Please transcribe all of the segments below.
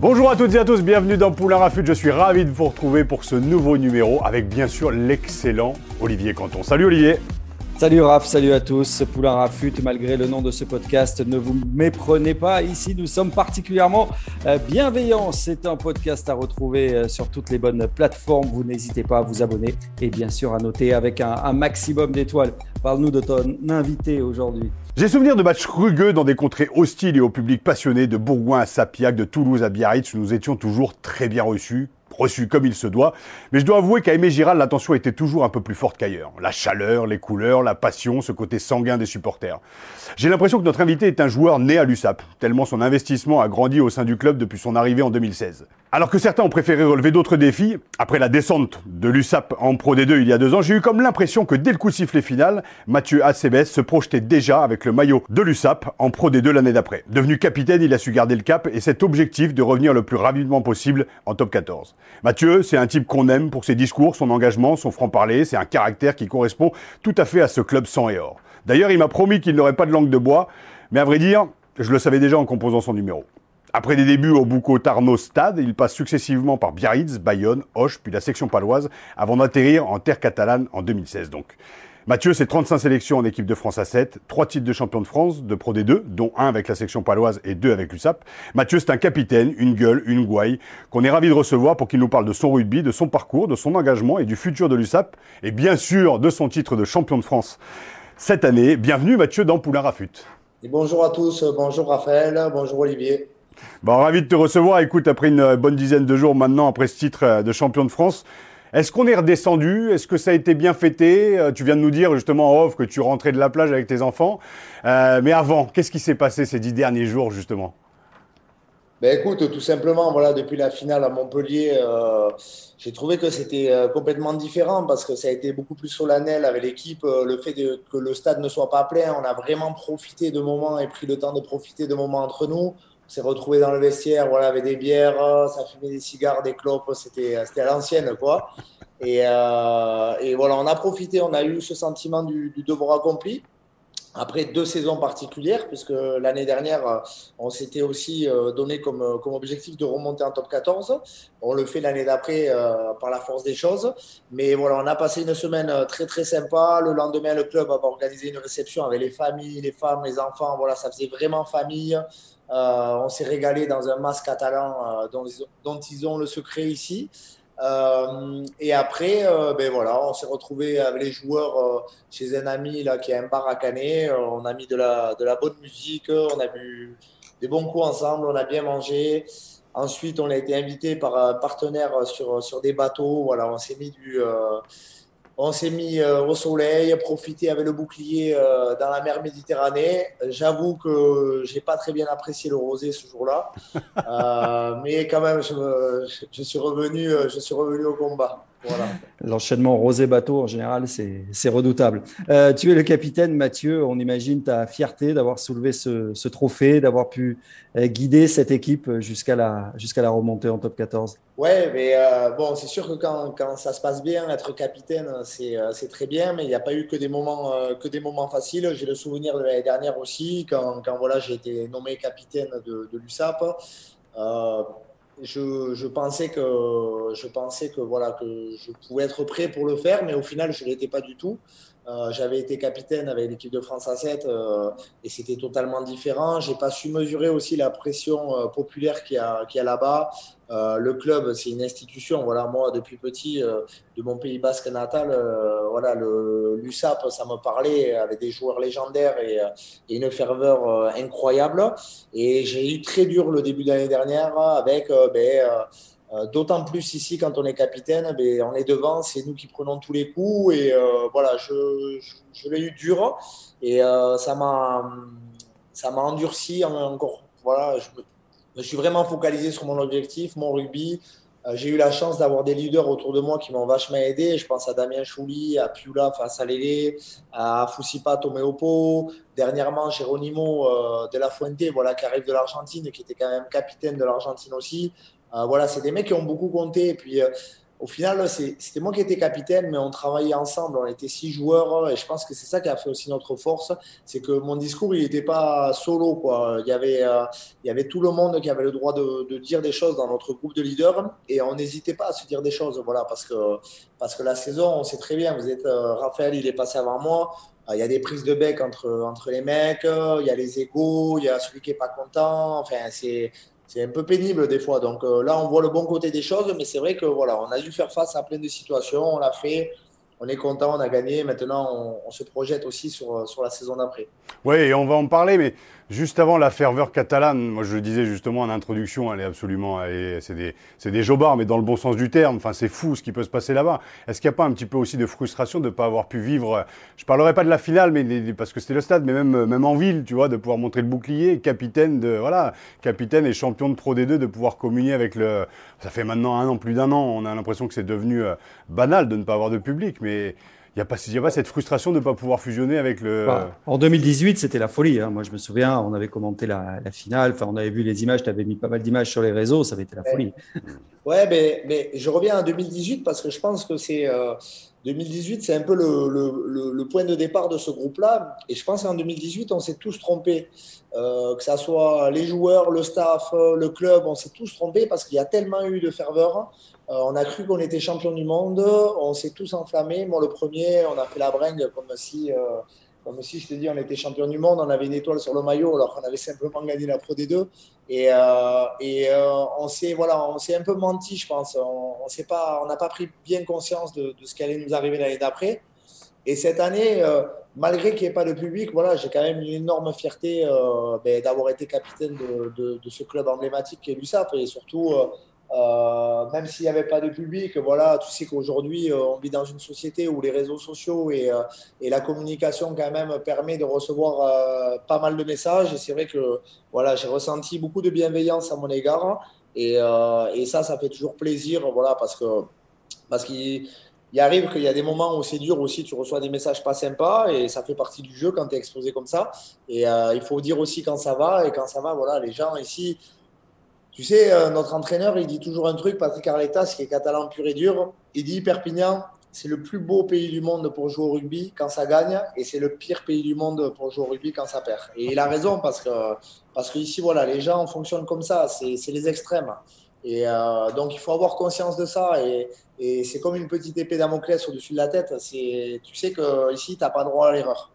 Bonjour à toutes et à tous, bienvenue dans Poulain Rafut. Je suis ravi de vous retrouver pour ce nouveau numéro avec bien sûr l'excellent Olivier Canton. Salut Olivier Salut Raph, salut à tous. Poulain Rafut, malgré le nom de ce podcast, ne vous méprenez pas. Ici, nous sommes particulièrement euh, bienveillants. C'est un podcast à retrouver euh, sur toutes les bonnes plateformes. Vous n'hésitez pas à vous abonner et bien sûr à noter avec un, un maximum d'étoiles. Parle-nous de ton invité aujourd'hui. J'ai souvenir de matchs rugueux dans des contrées hostiles et au public passionné, de Bourgoin à Sapiac, de Toulouse à Biarritz, où nous étions toujours très bien reçus, reçu comme il se doit. Mais je dois avouer qu'à Aimé Giral, l'attention était toujours un peu plus forte qu'ailleurs. La chaleur, les couleurs, la passion, ce côté sanguin des supporters. J'ai l'impression que notre invité est un joueur né à l'USAP, tellement son investissement a grandi au sein du club depuis son arrivée en 2016. Alors que certains ont préféré relever d'autres défis, après la descente de l'USAP en Pro D2 il y a deux ans, j'ai eu comme l'impression que dès le coup de sifflet final, Mathieu Acebes se projetait déjà avec le maillot de l'USAP en Pro D2 l'année d'après. Devenu capitaine, il a su garder le cap et cet objectif de revenir le plus rapidement possible en top 14. Mathieu, c'est un type qu'on aime pour ses discours, son engagement, son franc-parler, c'est un caractère qui correspond tout à fait à ce club sang et or. D'ailleurs, il m'a promis qu'il n'aurait pas de langue de bois, mais à vrai dire, je le savais déjà en composant son numéro. Après des débuts au Bouco Tarno Stade, il passe successivement par Biarritz, Bayonne, Hoche, puis la section paloise, avant d'atterrir en terre catalane en 2016 donc. Mathieu, c'est 35 sélections en équipe de France à 7, 3 titres de champion de France, de Pro D2, dont un avec la section paloise et deux avec l'USAP. Mathieu, c'est un capitaine, une gueule, une gouaille, qu'on est ravi de recevoir pour qu'il nous parle de son rugby, de son parcours, de son engagement et du futur de l'USAP, et bien sûr de son titre de champion de France cette année. Bienvenue Mathieu dans Poulain Rafut. Bonjour à tous, bonjour Raphaël, bonjour Olivier. Bon, ravi de te recevoir. Écoute, après une bonne dizaine de jours maintenant, après ce titre de champion de France, est-ce qu'on est redescendu? Est-ce que ça a été bien fêté? Euh, Tu viens de nous dire justement en off que tu rentrais de la plage avec tes enfants. Euh, mais avant, qu'est-ce qui s'est passé ces dix derniers jours justement? Ben écoute, tout simplement, voilà, depuis la finale à Montpellier, euh, j'ai trouvé que c'était euh, complètement différent parce que ça a été beaucoup plus solennel avec l'équipe. Euh, le fait de, que le stade ne soit pas plein, on a vraiment profité de moments et pris le temps de profiter de moments entre nous. S'est retrouvés dans le vestiaire, voilà, avec des bières, euh, ça fumait des cigares, des clopes, c'était c'était à l'ancienne, quoi. Et, euh, et voilà, on a profité, on a eu ce sentiment du, du devoir accompli. Après deux saisons particulières, puisque l'année dernière, euh, on s'était aussi euh, donné comme, euh, comme objectif de remonter en top 14. On le fait l'année d'après par la force des choses. Mais voilà, on a passé une semaine très très sympa. Le lendemain, le club avait organisé une réception avec les familles, les femmes, les enfants. Voilà, ça faisait vraiment famille. On s'est régalé dans un masque catalan dont ils ont le secret ici. Euh, et après, euh, ben voilà, on s'est retrouvé avec les joueurs euh, chez un ami là qui a un bar à Canet. On a mis de la, de la bonne musique, on a bu des bons coups ensemble, on a bien mangé. Ensuite, on a été invité par un partenaire sur, sur des bateaux. Voilà, on s'est mis du, on s'est mis euh, au soleil, profité avec le bouclier euh, dans la mer Méditerranée. J'avoue que j'ai pas très bien apprécié le rosé ce jour-là, Euh, mais quand même, je, me- je- je suis revenu, je suis revenu au combat. Voilà. L'enchaînement rosé-bateau, en général, c'est redoutable. Euh, tu es le capitaine, Mathieu. On imagine ta fierté d'avoir soulevé ce, ce trophée, d'avoir pu euh, guider cette équipe jusqu'à la, jusqu'à la remontée en top 14. Ouais, mais euh, bon, c'est sûr que quand, quand ça se passe bien, être capitaine, c'est très bien, mais il n'y a pas eu que des moments, que des moments faciles. J'ai le souvenir de l'année dernière aussi, quand, quand voilà, j'ai été nommé capitaine de, de l'USAP. Je, je pensais que je pensais que voilà que je pouvais être prêt pour le faire, mais au final, je l'étais pas du tout. Euh, J'avais été capitaine avec l'équipe de France A7 euh, et c'était totalement différent. J'ai pas su mesurer aussi la pression euh, populaire qu'il y a, y a là-bas. Le club, c'est une institution. Voilà, moi, depuis petit, de mon pays basque natal, voilà, l'USAP, ça me parlait avec des joueurs légendaires et, une ferveur incroyable. Et j'ai eu très dur le début de l'année dernière avec ben, D'autant plus ici, quand on est capitaine, mais on est devant, c'est nous qui prenons tous les coups. Et voilà, je, l'ai eu dur et ça m'a ça m'a endurci encore. Voilà, je me suis vraiment focalisé sur mon objectif, mon rugby, euh, j'ai eu la chance d'avoir des leaders autour de moi qui m'ont vachement aidé. Je pense à Damien Chouli, à Piula face à Lélé, à Fusipa Tomeopo, dernièrement Geronimo euh, de la Fuente, voilà, qui arrive de l'Argentine, qui était quand même capitaine de l'Argentine aussi. Euh, voilà, c'est des mecs qui ont beaucoup compté. Et puis, au final, c'était moi qui étais capitaine, mais on travaillait ensemble. On était six joueurs et je pense que c'est ça qui a fait aussi notre force. C'est que mon discours, il n'était pas solo. Quoi. Il, y avait, euh, il y avait tout le monde qui avait le droit de, dire des choses dans notre groupe de leaders et on n'hésitait pas à se dire des choses. Voilà, parce, que, parce que la saison, on sait très bien, vous êtes euh, Raphaël, il est passé avant moi. Euh, il y a des prises de bec entre, entre les mecs, il y a les égaux, il y a celui qui n'est pas content. Enfin, c'est c'est un peu pénible des fois. Donc euh, là, on voit le bon côté des choses, mais c'est vrai que voilà, on a dû faire face à plein de situations, on l'a fait, on est content, on a gagné. Maintenant, on, se projette aussi sur, sur la saison d'après. Oui, on va en parler, mais Juste avant la ferveur catalane, moi je le disais justement en introduction, elle est absolument, c'est des, des jobards, mais dans le bon sens du terme. Enfin, c'est fou ce qui peut se passer là-bas. Est-ce qu'il n'y a pas un petit peu aussi de frustration de ne pas avoir pu vivre, je parlerai pas de la finale, mais parce que c'était le stade, mais même, même en ville, tu vois, de pouvoir montrer le bouclier, capitaine de, voilà, capitaine et champion de Pro D2, de pouvoir communier avec le, ça fait maintenant un an, plus d'un an, on a l'impression que c'est devenu euh, banal de ne pas avoir de public, mais il n'y a, pas, a pas cette frustration de ne pas pouvoir fusionner avec le. Bah, en 2018, c'était la folie. Hein. Moi, je me souviens, on avait commenté la, finale, enfin, on avait vu les images, tu avais mis pas mal d'images sur les réseaux, ça avait été la folie. Ouais, mais, mais je reviens à 2018 parce que je pense que c'est. 2018, euh, c'est un peu le, le, le, point de départ de ce groupe-là. Et je pense qu'en 2018, on s'est tous trompés. Euh, que ce soit les joueurs, le staff, le club, on s'est tous trompés parce qu'il y a tellement eu de ferveur. Euh, on a cru qu'on était champion du monde, on s'est tous enflammés. Moi, le premier, on a fait la bringue comme si, euh, comme si je te dis, on était champion du monde, on avait une étoile sur le maillot alors qu'on avait simplement gagné la Pro D2. Et, euh, on s'est voilà, on s'est un peu menti, je pense. On n'a pas, pas pris bien conscience de, ce qui allait nous arriver l'année d'après. Et cette année, malgré qu'il n'y ait pas de public, voilà, j'ai quand même une énorme fierté ben, d'avoir été capitaine de, ce club emblématique qui est l'USAP et surtout même s'il n'y avait pas de public, voilà, tu sais qu'aujourd'hui, euh, on vit dans une société où les réseaux sociaux et, euh, la communication quand même permet de recevoir pas mal de messages. Et c'est vrai que voilà, j'ai ressenti beaucoup de bienveillance à mon égard. Et, ça, ça fait toujours plaisir, voilà, parce que parce qu'il il arrive qu'il y a des moments où c'est dur aussi, tu reçois des messages pas sympas et ça fait partie du jeu quand tu es exposé comme ça. Et il faut dire aussi quand ça va et quand ça va, voilà, les gens ici, tu sais, euh, notre entraîneur, il dit toujours un truc, Patrick Arletas, qui est catalan pur et dur. Il dit Perpignan, c'est le plus beau pays du monde pour jouer au rugby quand ça gagne, et c'est le pire pays du monde pour jouer au rugby quand ça perd. Et il a raison parce que parce qu'ici, voilà, les gens fonctionnent comme ça, c'est les extrêmes. Et euh, donc, il faut avoir conscience de ça. Et, et c'est comme une petite épée Damoclès au-dessus de la tête. Tu sais qu'ici, tu n'as pas droit à l'erreur.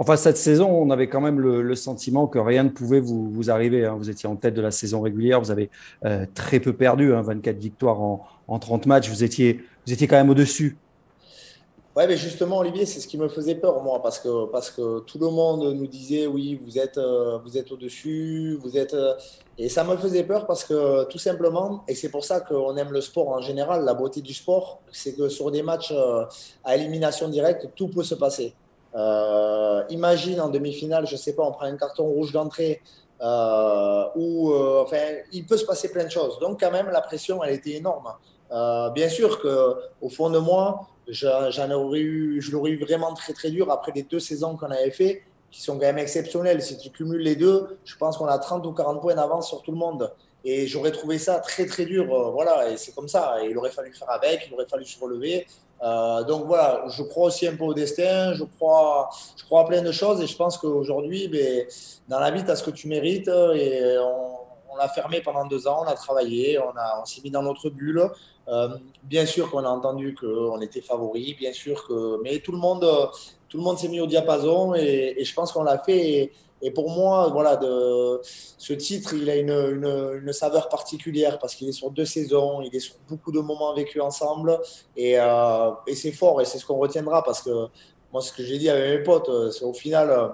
Enfin, cette saison, on avait quand même le, sentiment que rien ne pouvait vous, arriver. Hein. Vous étiez en tête de la saison régulière, vous avez euh, très peu perdu, 24 hein, victoires en, 30 matchs. Vous étiez, quand même au-dessus. Ouais, mais justement, Olivier, c'est ce qui me faisait peur, moi, parce que, tout le monde nous disait, oui, vous êtes, euh, au-dessus, vous êtes. Euh, et ça me faisait peur parce que, tout simplement, et c'est pour ça qu'on aime le sport en général, la beauté du sport, c'est que sur des matchs à élimination directe, tout peut se passer. Euh, imagine en demi-finale, je sais pas, on prend un carton rouge d'entrée, euh, ou euh, enfin, il peut se passer plein de choses. Donc quand même, la pression, elle était énorme. bien sûr que au fond de moi, j'en aurais eu, je l'aurais eu vraiment très très dur après les deux saisons qu'on avait fait, qui sont quand même exceptionnelles. Si tu cumules les deux, je pense qu'on a 30 ou 40 points d'avance sur tout le monde. Et j'aurais trouvé ça très très dur, voilà. Et c'est comme ça. Il aurait fallu faire avec, il aurait fallu se relever. Euh, donc voilà, je crois aussi un peu au destin, je crois, je crois à plein de choses et je pense qu'aujourd'hui, ben, dans la vie, tu as ce que tu mérites et on, l'a fermé pendant deux ans, on a travaillé, on, on s'est mis dans notre bulle. Euh, bien sûr qu'on a entendu qu'on était favori, bien sûr que, mais tout le monde, monde s'est mis au diapason et, je pense qu'on l'a fait. Pour moi, voilà, ce titre, il a une, saveur particulière parce qu'il est sur deux saisons, il est sur beaucoup de moments vécus ensemble. Et, euh, et c'est fort et c'est ce qu'on retiendra parce que moi, ce que j'ai dit avec mes potes, euh, c'est au final, euh,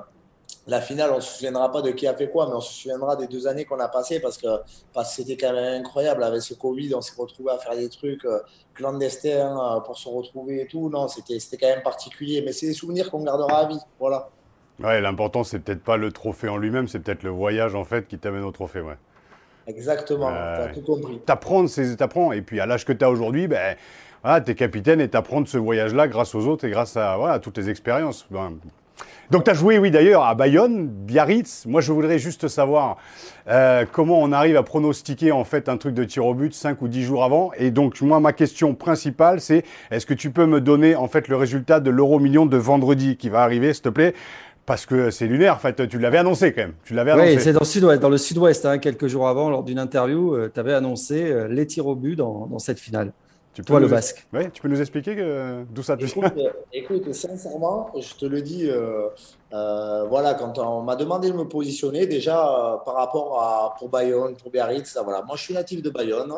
la finale, on ne se souviendra pas de qui a fait quoi, mais on se souviendra des deux années qu'on a passées parce que c'était quand même incroyable. Avec ce Covid, on s'est retrouvé à faire des trucs clandestins pour se retrouver et tout. Non, c'était quand même particulier, mais c'est des souvenirs qu'on gardera à vie. Voilà. Ouais, l'important, c'est peut-être pas le trophée en lui-même, c'est peut-être le voyage en fait qui t'amène au trophée. Ouais. Exactement, tu as tout compris. T'apprends, t'apprends. Et puis à l'âge que tu as aujourd'hui, ben, voilà, tu es capitaine et t'apprends de ce voyage-là grâce aux autres et grâce à, voilà, toutes les expériences. Ben, donc tu as joué, oui, d'ailleurs, à Bayonne, Biarritz. Moi, je voudrais juste savoir euh, comment on arrive à pronostiquer en fait un truc de tir au but 5 ou 10 jours avant. Et donc, moi, ma question principale, c'est est-ce que tu peux me donner en fait le résultat de l'euro million de vendredi qui va arriver, s'il te plaît? Parce que c'est lunaire, en fait, tu l'avais annoncé quand même. Tu l'avais Oui, c'est dans le sud-ouest. Dans le sud-ouest, hein, quelques jours avant, lors d'une interview, euh, tu avais annoncé euh, les tirs au but dans cette finale. Tu Toi, le basque. Oui, tu peux nous expliquer d'où ça te écoute, euh, écoute, sincèrement, je te le dis, euh, euh, voilà, quand on m'a demandé de me positionner, déjà par rapport à pour Bayonne, pour Biarritz, voilà. Moi, je suis natif de Bayonne.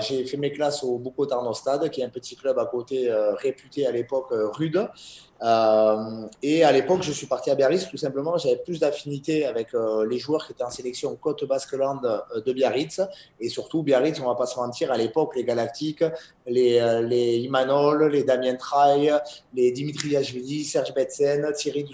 J'ai fait mes classes au Bucotarno Stade, qui est un petit club à côté réputé à l'époque rude. Euh, et à l'époque, je suis parti à Biarritz tout simplement. J'avais plus d'affinité avec euh, les joueurs qui étaient en sélection Côte Basque-Land euh, de Biarritz. Et surtout, Biarritz, on va pas se mentir, à l'époque, les Galactiques, les, les Imanol, les Damien Traille, les Dimitri Yachvili, Serge Betsen, Thierry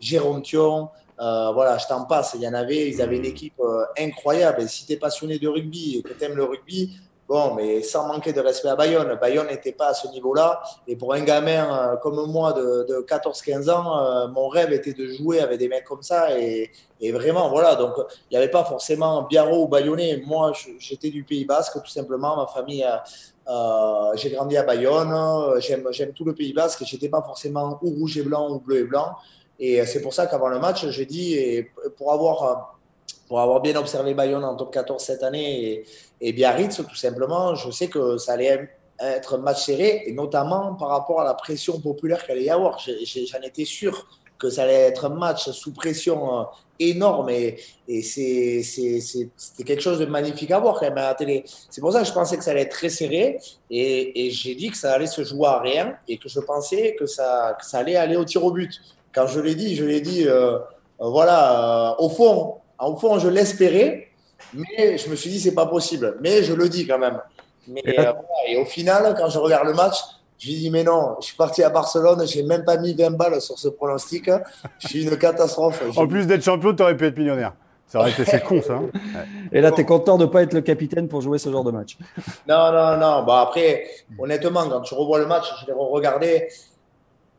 Jérôme Thion. voilà, je t'en passe. Il y en avait, ils avaient une équipe incroyable. Et si tu es passionné de rugby et que tu aimes le rugby, Bon, mais sans manquer de respect à Bayonne, Bayonne n'était pas à ce niveau-là. Et pour un gamin euh, comme moi de, 14-15 ans, euh, mon rêve était de jouer avec des mecs comme ça. Et, vraiment, voilà. Donc, il n'y avait pas forcément Biarro ou Bayonnais. Moi, j'étais du Pays Basque, tout simplement. Ma famille, euh, j'ai grandi à Bayonne. J'aime tout le Pays Basque. J'étais pas forcément ou rouge et blanc ou bleu et blanc. Et c'est pour ça qu'avant le match, j'ai dit, et pour avoir pour avoir bien observé Bayonne en top 14 cette année et, Biarritz, tout simplement, je sais que ça allait être un match serré, et notamment par rapport à la pression populaire qu'il allait y avoir. J'en étais sûr que ça allait être un match sous pression euh, énorme et, et c'était quelque chose de magnifique à voir quand même à la télé. C'est pour ça que je pensais que ça allait être très serré et, j'ai dit que ça allait se jouer à rien et que je pensais que ça, ça allait aller au tir au but. Quand je l'ai dit, je l'ai dit, euh, voilà, euh, au fond, au fond, je l'espérais, mais je me suis dit, c'est pas possible. Mais je le dis quand même. Mais, euh, et au final, quand je regarde le match, je lui dis, mais non, je suis parti à Barcelone, j'ai même pas mis 20 balles sur ce pronostic. Je suis une catastrophe. en plus d'être champion, tu aurais pu être millionnaire. Ça aurait été, c'est con ça. Hein. Et là, tu es content de ne pas être le capitaine pour jouer ce genre de match. Non, non, non. Bah, après, honnêtement, quand tu revois le match, je l'ai re-regardé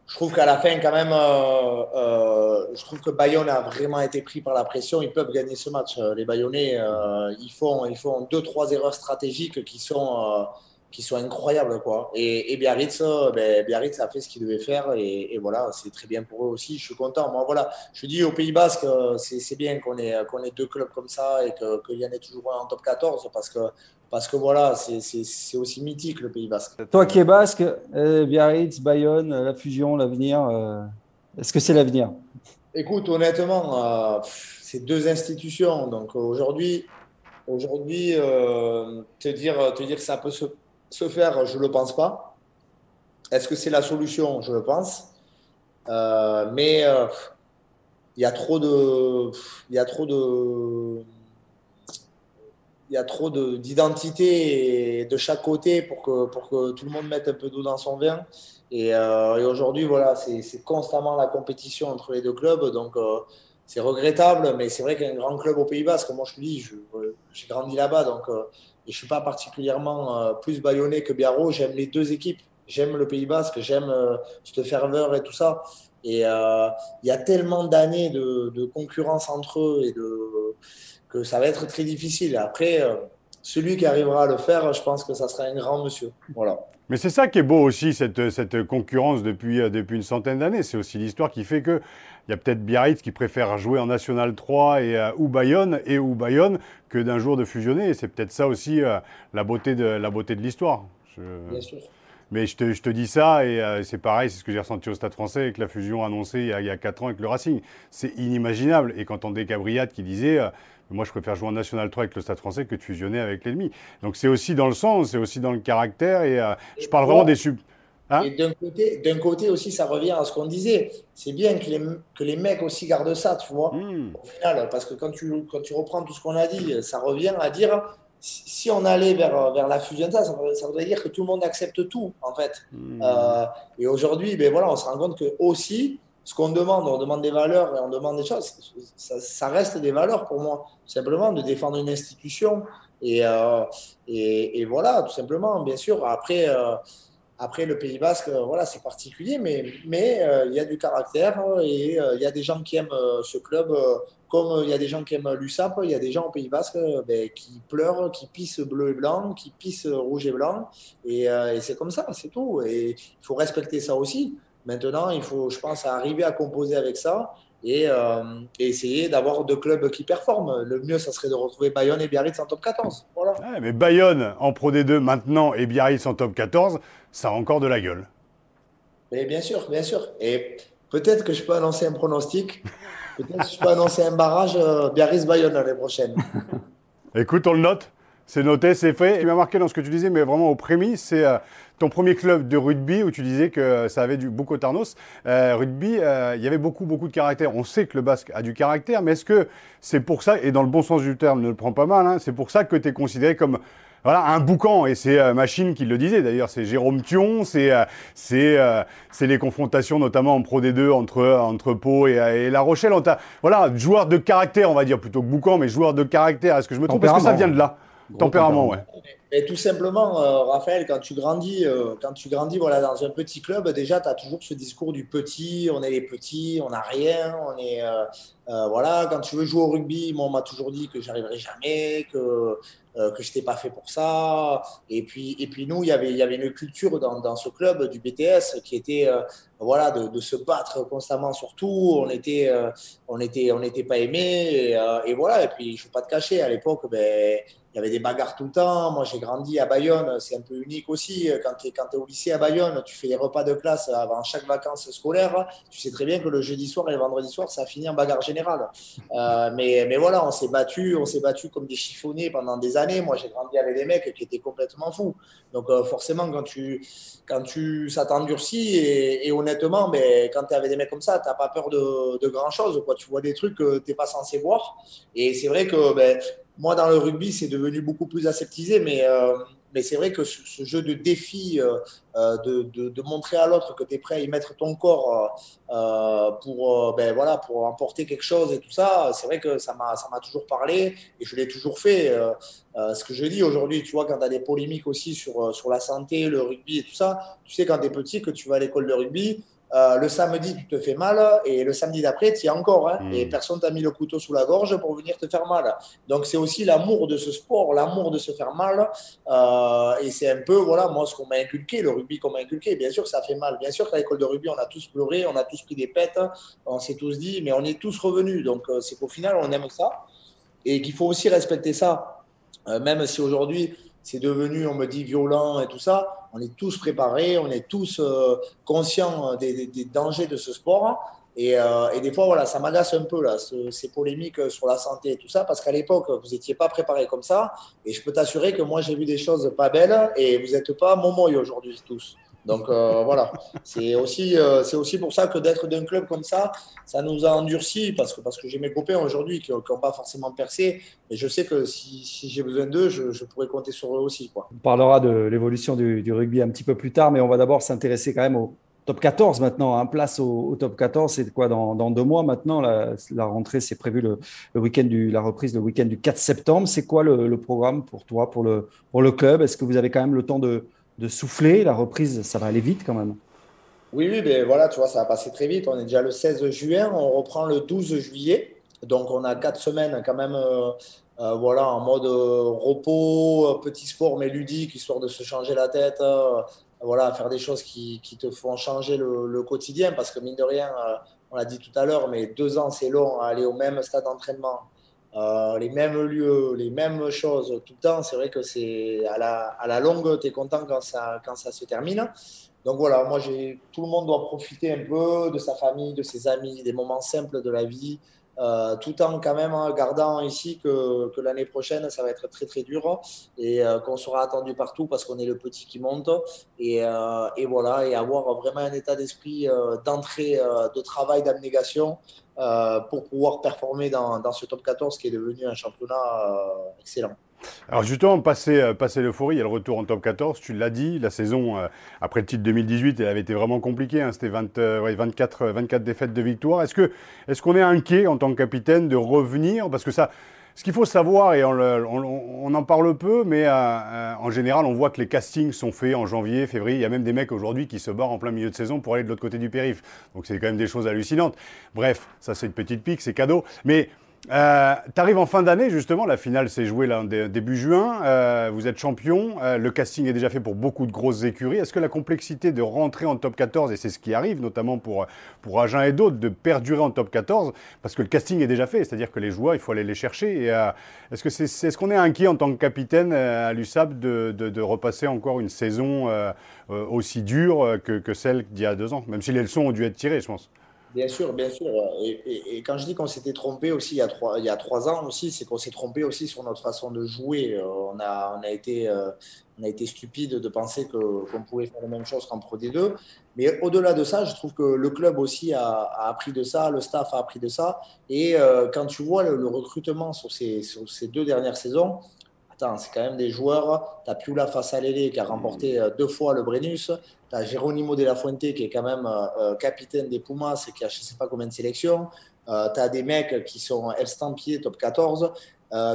je trouve qu'à la fin, quand même, euh, euh, je trouve que Bayonne a vraiment été pris par la pression. Ils peuvent gagner ce match. Euh, les Bayonnais, ils, font, ils font deux, trois erreurs stratégiques qui sont, qui sont incroyables. Quoi. Et, Biarritz, ben, Biarritz a fait ce qu'il devait faire. Et, voilà, c'est très bien pour eux aussi. Je suis content. Moi, voilà, je dis au Pays Basque, c'est bien qu'on ait, qu'on ait deux clubs comme ça et qu'il y en ait toujours un en top 14 parce que parce que voilà, c'est aussi mythique le Pays Basque. Toi qui es basque, euh, Biarritz, Bayonne, la fusion, l'avenir, euh, est-ce que c'est l'avenir? Écoute, honnêtement, euh, c'est deux institutions. Donc aujourd'hui, aujourd'hui te, dire, te dire que ça peut se, se faire, je ne le pense pas. Est-ce que c'est la solution? Je le pense. mais il y a trop de. Il y a trop de il y a trop d'identité de chaque côté pour que, pour que tout le monde mette un peu d'eau dans son vin. Et, euh, aujourd'hui, voilà, c'est constamment la compétition entre les deux clubs. Donc, euh, c'est regrettable, mais c'est vrai qu'un grand club au Pays Basque, moi je te dis, j'ai grandi là-bas, donc euh, je ne suis pas particulièrement plus baïonné que Biarro. J'aime les deux équipes. J'aime le Pays Basque, j'aime cette ferveur et tout ça. Et il y a tellement d'années de, concurrence entre eux et que ça va être très difficile. Après, euh, celui qui arrivera à le faire, je pense que ça sera un grand monsieur. Voilà. Mais c'est ça qui est beau aussi, cette, concurrence euh, depuis une centaine d'années. C'est aussi l'histoire qui fait que il y a peut-être Biarritz qui préfère jouer en National 3 et, euh, ou Bayonne et ou Bayonne que d'un jour de fusionner. Et c'est peut-être ça aussi la beauté de la beauté de l'histoire. Bien sûr. Mais je te, je te, dis ça, et c'est pareil, c'est ce que j'ai ressenti au Stade français avec la fusion annoncée il y a, il y a 4 ans avec le Racing. C'est inimaginable. Et quand on Gabriat qui disait moi, je préfère jouer en National 3 avec le Stade français que de fusionner avec l'ennemi. Donc c'est aussi dans le sens, c'est aussi dans le caractère. Et euh, je parle vraiment des sub. Hein et d'un côté, d'un côté aussi, ça revient à ce qu'on disait. C'est bien que les, que les mecs aussi gardent ça, tu vois, hmm. au final. Parce que quand tu, quand tu reprends tout ce qu'on a dit, ça revient à dire si on allait vers, vers la fusion, ça, ça voudrait dire que tout le monde accepte tout, en fait. Hmm. Euh, et aujourd'hui, ben voilà, on se rend compte que aussi, ce qu'on demande, on demande des valeurs et on demande des choses, ça, reste des valeurs pour moi. Simplement de défendre une institution. Et, euh, et, et, voilà, tout simplement, bien sûr. Après, euh, après, le Pays Basque, euh, voilà, c'est particulier, mais mais euh, il y a du caractère et euh, il y a des gens qui aiment ce club, comme il y a des gens qui aiment l'USAP, il y a des gens au Pays Basque ben, qui pleurent, qui pissent bleu et blanc, qui pissent rouge et blanc, et c'est comme ça, c'est tout. Et il faut respecter ça aussi. Maintenant, il faut, je pense, arriver à composer avec ça et, essayer d'avoir deux clubs qui performent. Le mieux, ça serait de retrouver Bayonne et Biarritz en top 14. Voilà. mais Bayonne en Pro D2 maintenant et Biarritz en top 14, ça a encore de la gueule. Mais bien sûr, bien sûr. Et peut-être que je peux annoncer un pronostic. Peut-être que je peux annoncer un barrage euh, Biarritz-Bayonne l'année prochaine. Écoute, on le note. C'est noté, c'est fait. Ce qui m'a marqué dans ce que tu disais, mais vraiment au prémices, c'est euh, ton premier club de rugby où tu disais que ça avait du beaucoup Tarnos. Euh, rugby, il y avait beaucoup, beaucoup de caractère. On sait que le basque a du caractère, mais est-ce que c'est pour ça, et dans le bon sens du terme, ne le prends pas mal, hein, c'est pour ça que tu es considéré comme voilà, un boucan, et c'est euh, Machine qui le disait d'ailleurs, c'est Jérôme Thion, c'est euh, euh, c'est les confrontations notamment en Pro D2 entre, entre Pau et, La Rochelle. On voilà, joueur de caractère, on va dire, plutôt que boucan, mais joueur de caractère. Est-ce que je me trompe? Est-ce que ça vient de là Tempérament, ouais. Et tout simplement, Raphaël, quand tu grandis, quand tu grandis voilà, dans un petit club, déjà, tu as toujours ce discours du petit, on est les petits, on n'a rien, on est. voilà, quand tu veux jouer au rugby, moi, on m'a toujours dit que j'arriverai jamais, que euh, que je n'étais pas fait pour ça. Et puis, et puis nous, il y avait, il y avait une culture dans, dans ce club du BTS qui était euh, voilà, de, de, se battre constamment sur tout. On était, euh, on était, on n'était pas aimé. Et, et, voilà. Et puis, je ne vais pas te cacher, à l'époque, ben, il y avait des bagarres tout le temps. Moi, j'ai grandi à Bayonne, c'est un peu unique aussi. Quand tu es, es, au lycée à Bayonne, tu fais des repas de classe avant chaque vacances scolaires. Tu sais très bien que le jeudi soir et le vendredi soir, ça finit en bagarre générale. Euh, mais, mais voilà, on s'est battu, on s'est battu comme des chiffonnés pendant des années. Moi, j'ai grandi avec des mecs qui étaient complètement fous. Donc, euh, forcément, quand tu, quand tu, ça t'endurcit et, honnêtement, mais quand tu es avec des mecs comme ça, tu n'as pas peur de, de grand chose. Quoi. Tu vois des trucs que tu n'es pas censé voir. Et c'est vrai que ben, moi, dans le rugby, c'est devenu beaucoup plus aseptisé, mais, euh, mais c'est vrai que ce, jeu de défi, euh, euh, de, de, montrer à l'autre que tu es prêt à y mettre ton corps pour, ben, voilà, pour emporter quelque chose et tout ça, c'est vrai que ça m'a toujours parlé et je l'ai toujours fait. ce que je dis aujourd'hui, tu vois, quand tu as des polémiques aussi sur, sur la santé, le rugby et tout ça, tu sais, quand tu es petit, que tu vas à l'école de rugby, euh, le samedi, tu te fais mal et le samedi d'après, tu y es encore. Hein, hmm. Et personne t'a mis le couteau sous la gorge pour venir te faire mal. Donc, c'est aussi l'amour de ce sport, l'amour de se faire mal. Euh, et c'est un peu, voilà, moi, ce qu'on m'a inculqué, le rugby qu'on m'a inculqué. Bien sûr, ça fait mal. Bien sûr qu'à l'école de rugby, on a tous pleuré, on a tous pris des pètes, on s'est tous dit, mais on est tous revenus. Donc, euh, c'est qu'au final, on aime ça. Et qu'il faut aussi respecter ça. même si aujourd'hui, c'est devenu, on me dit, violent et tout ça. On est tous préparés, on est tous euh, conscients des, dangers de ce sport. Euh, et, des fois, voilà, ça m'agace un peu, là, ces polémiques sur la santé et tout ça, parce qu'à l'époque, vous n'étiez pas préparés comme ça. Et je peux t'assurer que moi, j'ai vu des choses pas belles et vous n'êtes pas momoy aujourd'hui tous. Donc euh, voilà, c'est aussi, euh, aussi pour ça que d'être d'un club comme ça, ça nous a endurci parce que, parce que j'ai mes copains aujourd'hui qui n'ont pas forcément percé. Et je sais que si, j'ai besoin d'eux, je, pourrais compter sur eux aussi. On parlera de l'évolution du, rugby un petit peu plus tard, mais on va d'abord s'intéresser quand même au top 14 maintenant. Hein, place au, top 14, c'est quoi dans, deux mois maintenant? La, rentrée, c'est prévu le, week-end la reprise le week-end du 4 septembre. C'est quoi le, le, programme pour toi, pour le, pour le club? Est-ce que vous avez quand même le temps de de souffler. La reprise, ça va aller vite quand même. Oui, oui, mais voilà, tu vois, ça va passer très vite. On est déjà le 16 juin, on reprend le 12 juillet. Donc, on a quatre semaines quand même euh, euh, voilà, en mode euh, repos, petit sport, mais ludique, histoire de se changer la tête. voilà, faire des choses qui, qui te font changer le, le, quotidien. Parce que, mine de rien, on l'a dit tout à l'heure, mais deux ans, c'est long à aller au même stade d'entraînement euh, les mêmes lieux, les mêmes choses tout le temps, c'est vrai que c'est à la, à la longue, tu es content quand ça, quand ça se termine. Donc voilà, moi, tout le monde doit profiter un peu de sa famille, de ses amis, des moments simples de la vie. euh, tout en quand même gardant ici que, que l'année prochaine, ça va être très très dur et euh, qu'on sera attendu partout parce qu'on est le petit qui monte. Et, et voilà, et avoir vraiment un état d'esprit d'entrée, de travail, d'abnégation pour pouvoir performer dans, ce top 14 qui est devenu un championnat excellent. Alors justement, passer, euh, passer l'euphorie, il y a le retour en top 14, tu l'as dit, la saison euh, après le titre 2018, elle avait été vraiment compliquée, hein. c'était 24, 24 euh, défaites de victoire. Est-ce qu'on est qu'on est inquiet en tant que capitaine de revenir? Parce que ça, ce qu'il faut savoir, et on, en parle peu, mais en général, on voit que les castings sont faits en janvier, février. Il y a même des mecs aujourd'hui qui se barrent en plein milieu de saison pour aller de l'autre côté du périph'. Donc c'est quand même des choses hallucinantes. Bref, ça c'est une petite pique, c'est cadeau. Mais euh, tu arrives en fin d'année, justement, la finale s'est jouée là, début juin, euh, vous êtes champion, euh, le casting est déjà fait pour beaucoup de grosses écuries. Est-ce que la complexité de rentrer en top 14, et c'est ce qui arrive notamment pour, pour Agen et d'autres, de perdurer en top 14, parce que le casting est déjà fait, c'est-à-dire que les joueurs, il faut aller les chercher. est-ce c'est, est, qu'on est inquiet en tant que capitaine à l'USAP de, de, repasser encore une saison aussi dure que celle d'il y a deux ans, même si les leçons ont dû être tirées, je pense? Bien sûr, bien sûr. Et, quand je dis qu'on s'était trompé aussi il y a trois, il y a trois ans aussi, c'est qu'on s'est trompé aussi sur notre façon de jouer. Euh, on a, on a, été, euh, on a été stupide de penser qu'on pouvait faire la même chose qu'en Pro D2. Mais au-delà de ça, je trouve que le club aussi a, appris de ça, le staff a appris de ça. Et euh, quand tu vois le, recrutement sur ces, sur ces deux dernières saisons, c'est quand même des joueurs. Tu as à Lélé qui a remporté deux fois le Brennus. Tu as Geronimo de la Fuente qui est quand même euh, euh, capitaine des Pumas et qui a je ne sais pas combien de sélections. Euh, tu as des mecs qui sont estampillés top 14,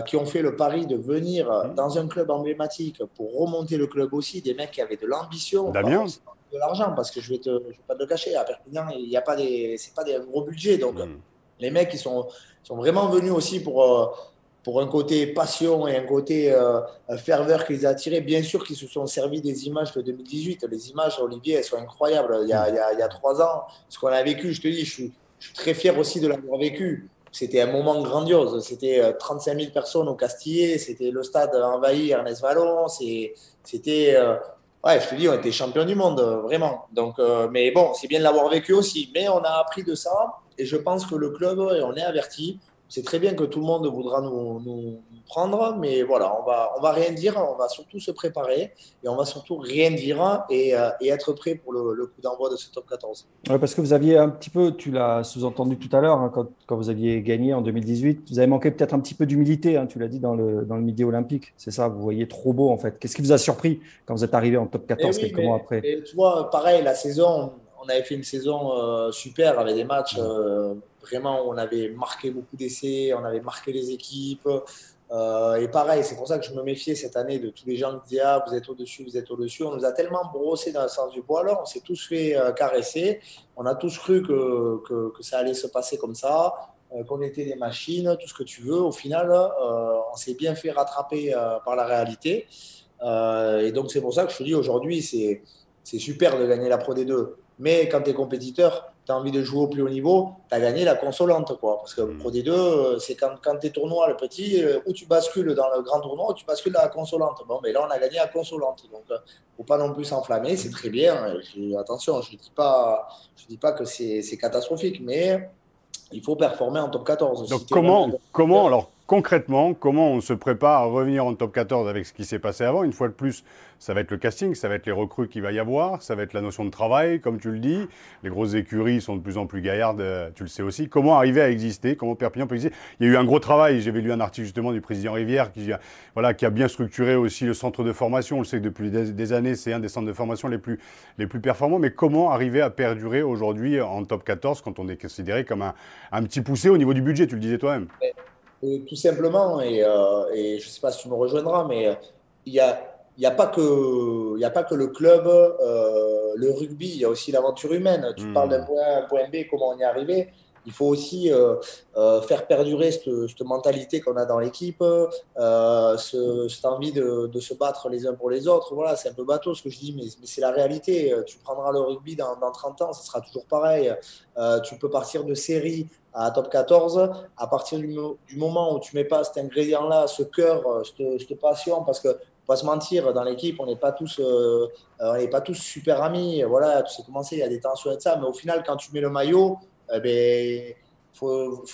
qui ont fait le pari de venir mmh. dans un club emblématique pour remonter le club aussi. Des mecs qui avaient de l'ambition, de l'argent, parce que je ne vais, vais, pas te le cacher, à Perpignan, il n'y a pas des, c'est pas des gros budgets. Donc, mmh. les mecs, ils sont, sont vraiment venus aussi pour pour un côté passion et un côté euh, ferveur qu'ils a attiré. Bien sûr qu'ils se sont servis des images de 2018. Les images, Olivier, elles sont incroyables. Il y a, trois ans, ce qu'on a vécu, je te dis, je suis, très fier aussi de l'avoir vécu. C'était un moment grandiose. C'était 35 euh, 000 personnes au Castillet. C'était le stade envahi, Ernest Vallon. C'était. Euh, ouais, je te dis, on était champion du monde, vraiment. Donc, mais bon, c'est bien de l'avoir vécu aussi. Mais on a appris de ça. Et je pense que le club, on est averti c'est très bien que tout le monde voudra nous, prendre, mais voilà, on va, on va rien dire, on va surtout se préparer et on va surtout rien dire et, euh, être prêt pour le, coup d'envoi de ce top 14. Oui, parce que vous aviez un petit peu, tu l'as sous-entendu tout à l'heure, hein, quand, vous aviez gagné en 2018, vous avez manqué peut-être un petit peu d'humilité, hein, tu l'as dit dans le, dans le Midi Olympique, c'est ça, vous voyez trop beau en fait. Qu'est-ce qui vous a surpris quand vous êtes arrivé en top 14 eh quelques mois après Tu vois, pareil, la saison, on avait fait une saison euh, super avec des matchs. Euh, vraiment, on avait marqué beaucoup d'essais, on avait marqué les équipes. Euh, et pareil, c'est pour ça que je me méfiais cette année de tous les gens qui disaient ah, vous êtes au-dessus, vous êtes au-dessus. On nous a tellement brossé dans le sens du poil, on s'est tous fait euh, caresser. On a tous cru que, que, ça allait se passer comme ça, euh, qu'on était des machines, tout ce que tu veux. Au final, on s'est bien fait rattraper par la réalité. et donc, c'est pour ça que je te dis aujourd'hui, c'est super de gagner la Pro D2. Mais quand tu es compétiteur, tu as envie de jouer au plus haut niveau, tu as gagné la consolante. Quoi. Parce que mm. Pro D2, c'est quand, quand tu es tournoi, le petit, euh, où tu bascules dans le grand tournoi, ou tu bascules dans la consolante. Bon, mais là, on a gagné la consolante. Donc, il euh, ne faut pas non plus s'enflammer, c'est très bien. attention, je ne dis, pas, dis pas que c'est catastrophique, mais il faut performer en top 14. Donc, comment, comment alors concrètement, comment on se prépare à revenir en top 14 avec ce qui s'est passé avant? Une fois de plus, ça va être le casting, ça va être les recrues qu'il va y avoir, ça va être la notion de travail, comme tu le dis. Les grosses écuries sont de plus en plus gaillardes, euh, tu le sais aussi. Comment arriver à exister? Comment Perpignan peut exister? Il y a eu un gros travail, j'avais lu un article justement du président Rivière qui, voilà, qui a bien structuré aussi le centre de formation. On le sait que depuis des, années, c'est un des centres de formation les plus, les plus performants. Mais comment arriver à perdurer aujourd'hui en top 14 quand on est considéré comme un, un petit poussé au niveau du budget? Tu le disais toi-même tout simplement, et, euh, et je ne sais pas si tu me rejoindras, mais il n'y a, y a, pas que, a pas que le club, euh, le rugby, il y a aussi l'aventure humaine. Tu hmm. parles d'un point, point B, comment on y est arrivé il faut aussi euh, euh, faire perdurer cette, mentalité qu'on a dans l'équipe, euh, cette envie de, se battre les uns pour les autres. Voilà, c'est un peu bateau ce que je dis, mais, c'est la réalité. Tu prendras le rugby dans, 30 ans, ce sera toujours pareil. tu peux partir de série à top 14 à partir du, moment où tu mets pas cet ingrédient-là, ce cœur, cette, passion, parce que pas se mentir, dans l'équipe, on n'est pas tous, on n'est pas tous super amis. Voilà, tu sais commencer, il y a des tensions et ça, mais au final, quand tu mets le maillot, eh ben, faut,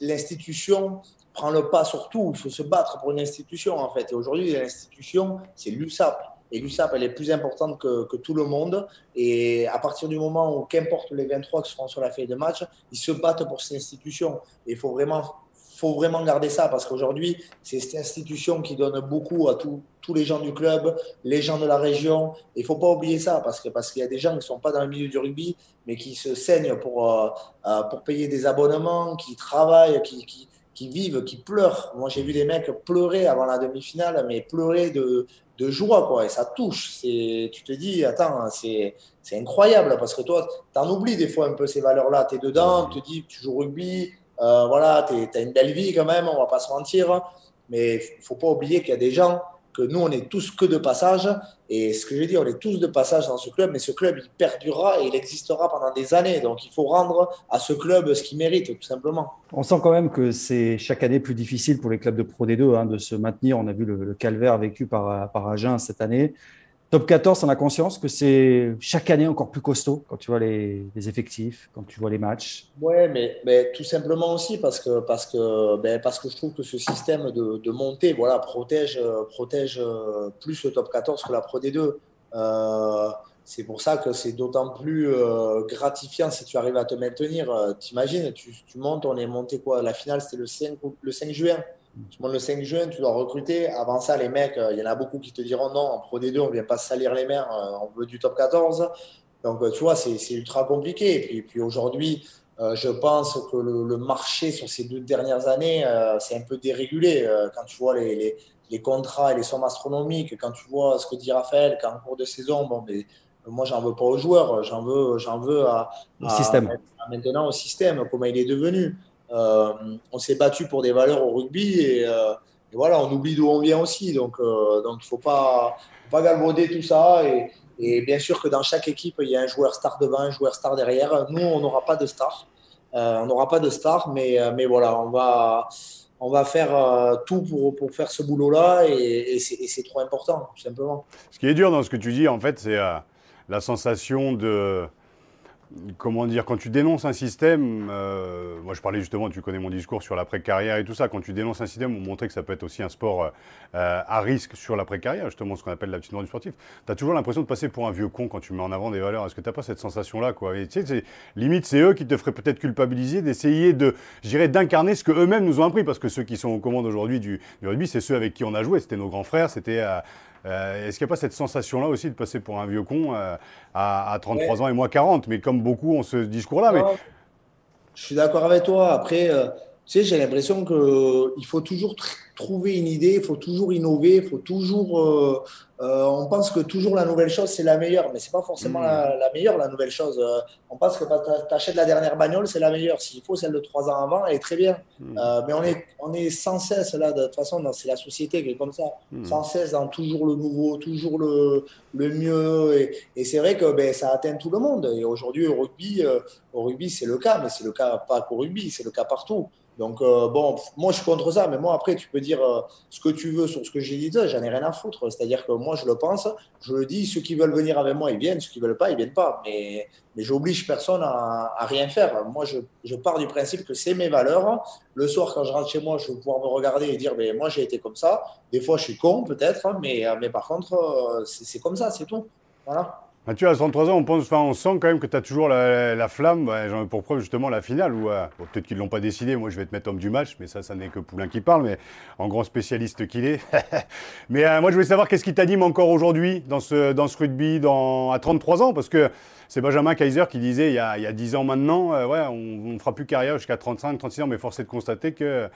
l'institution prend le pas sur tout. Il faut se battre pour une institution, en fait. Et aujourd'hui, l'institution, c'est l'USAP. Et l'USAP, elle est plus importante que, que, tout le monde. Et à partir du moment où, qu'importe les 23 qui seront sur la feuille de match, ils se battent pour cette institution. Et il faut vraiment faut vraiment garder ça parce qu'aujourd'hui, c'est cette institution qui donne beaucoup à tous les gens du club, les gens de la région. Il ne faut pas oublier ça parce qu'il parce qu'il y a des gens qui ne sont pas dans le milieu du rugby, mais qui se saignent pour, euh, euh, pour payer des abonnements, qui travaillent, qui, qui, vivent, qui pleurent. Moi, j'ai vu des mecs pleurer avant la demi-finale, mais pleurer de, de joie, quoi. Et ça touche. Tu te dis, attends, c'est incroyable parce que toi, tu en oublies des fois un peu ces valeurs-là. Tu es dedans, tu te dis, tu joues rugby, euh, voilà, tu as une belle vie quand même, on va pas se mentir. Mais il faut pas oublier qu'il y a des gens que nous, on est tous que de passage. Et ce que je dire, on est tous de passage dans ce club, mais ce club, il perdurera et il existera pendant des années. Donc, il faut rendre à ce club ce qu'il mérite, tout simplement. On sent quand même que c'est chaque année plus difficile pour les clubs de Pro D2 hein, de se maintenir. On a vu le, calvaire vécu par Agen cette année. Top 14, on a conscience que c'est chaque année encore plus costaud quand tu vois les, effectifs, quand tu vois les matchs. Ouais, mais, tout simplement aussi parce que, parce, que, ben, parce que je trouve que ce système de, montée voilà, protège, protège plus le top 14 que la Pro D2. Euh, c'est pour ça que c'est d'autant plus euh, gratifiant si tu arrives à te maintenir. Euh, t'imagines, tu, tu montes, on est monté quoi? La finale, c'était le 5, le 5 juin. Tu montes le 5 juin, tu dois recruter. Avant ça, les mecs, euh, il y en a beaucoup qui te diront non, en Pro D2, on ne vient pas salir les mers, euh, on veut du top 14. Donc, euh, tu vois, c'est ultra compliqué. Et puis, puis aujourd'hui, je pense que le, marché sur ces deux dernières années, c'est un peu dérégulé. quand tu vois les, les, les, contrats et les sommes astronomiques, quand tu vois ce que dit Raphaël, qu'en cours de saison, bon, mais moi, j'en veux pas aux joueurs, j'en veux, j'en veux à, au système. maintenant au système, comment il est devenu. Euh, on s'est battu pour des valeurs au rugby euh, et, voilà, on oublie d'où on vient aussi. Donc, euh, donc il ne faut pas, pas galvauder tout ça. Et, bien sûr que dans chaque équipe, il y a un joueur star devant, un joueur star derrière. Nous, on n'aura pas de star. on n'aura pas de star, mais, mais voilà, on va, on va faire tout pour, pour faire ce boulot-là et, c'est trop important, tout simplement. Ce qui est dur dans ce que tu dis, en fait, c'est la sensation de comment dire, quand tu dénonces un système, euh, moi je parlais justement, tu connais mon discours sur l'après-carrière et tout ça, quand tu dénonces un système, on montrait que ça peut être aussi un sport euh, à risque sur l'après-carrière, justement ce qu'on appelle la petite du sportif, tu as toujours l'impression de passer pour un vieux con quand tu mets en avant des valeurs. Est-ce que tu n'as pas cette sensation-là quoi? Et, tu sais, Limite, c'est eux qui te feraient peut-être culpabiliser d'essayer de, d'incarner ce qu'eux-mêmes nous ont appris, parce que ceux qui sont aux commandes aujourd'hui du, rugby, c'est ceux avec qui on a joué, c'était nos grands frères, c'était... Euh, euh, est-ce qu'il n'y a pas cette sensation-là aussi de passer pour un vieux con euh, à, 33 ans et moi 40 Mais comme beaucoup ont ce discours-là. Mais... Je suis d'accord avec toi. Après, euh, tu sais, j'ai l'impression qu'il faut toujours trouver une idée, il faut toujours innover, il faut toujours euh, on pense que toujours la nouvelle chose, c'est la meilleure, mais ce n'est pas forcément hmm. la, meilleure, la nouvelle chose. Euh, on pense que tu achètes la dernière bagnole, c'est la meilleure. S'il faut celle de trois ans avant, elle est très bien. Hmm. Euh, mais on est, on est sans cesse, là, de toute façon, c'est la société qui est comme ça, hmm. sans cesse dans toujours le nouveau, toujours le, le mieux. Et, c'est vrai que ben, ça atteint tout le monde. Et aujourd'hui, au rugby, au rugby c'est le cas, mais c'est le cas pas qu'au rugby, c'est le cas partout. Donc, euh, bon, moi, je suis contre ça, mais moi, après, tu peux dire euh, ce que tu veux sur ce que j'ai dit, j'en ai rien à foutre. C'est-à-dire que moi, je le pense, je le dis, ceux qui veulent venir avec moi, ils viennent, ceux qui veulent pas, ils viennent pas. Mais, mais j'oblige personne à, à, rien faire. Moi, je, je pars du principe que c'est mes valeurs. Le soir, quand je rentre chez moi, je vais pouvoir me regarder et dire, ben, moi, j'ai été comme ça. Des fois, je suis con, peut-être, mais, mais par contre, euh, c'est comme ça, c'est tout. Voilà. Mathieu, à 33 ans, on, pense, on sent quand même que tu as toujours la, flamme. J'en ai pour preuve justement la finale où euh, peut-être qu'ils ne l'ont pas décidé. Moi, je vais te mettre homme du match, mais ça, ça n'est que Poulain qui parle, mais en grand spécialiste qu'il est. mais euh, moi, je voulais savoir qu'est-ce qui t'anime encore aujourd'hui dans ce, dans ce rugby dans, à 33 ans Parce que c'est Benjamin Kaiser qui disait il y a, il y a 10 ans maintenant euh, ouais, on ne fera plus carrière jusqu'à 35, 36 ans, mais force est de constater que,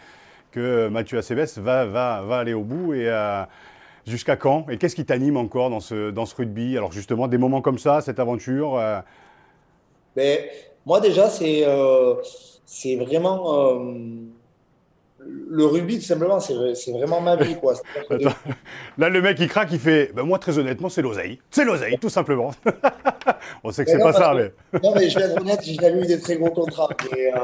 que Mathieu Acebes va, va, va aller au bout. Et. Jusqu'à quand Et qu'est-ce qui t'anime encore dans ce, dans ce rugby Alors justement, des moments comme ça, cette aventure euh Mais, Moi déjà, c'est euh, c'est vraiment... Le rugby, tout simplement, c'est vraiment ma vie. Quoi. Là, le mec, il craque, il fait ben, Moi, très honnêtement, c'est l'oseille. C'est l'oseille, tout simplement. On sait que c'est pas ça, mais. non, mais je vais être honnête, j'ai jamais eu des très gros contrats. Et, euh,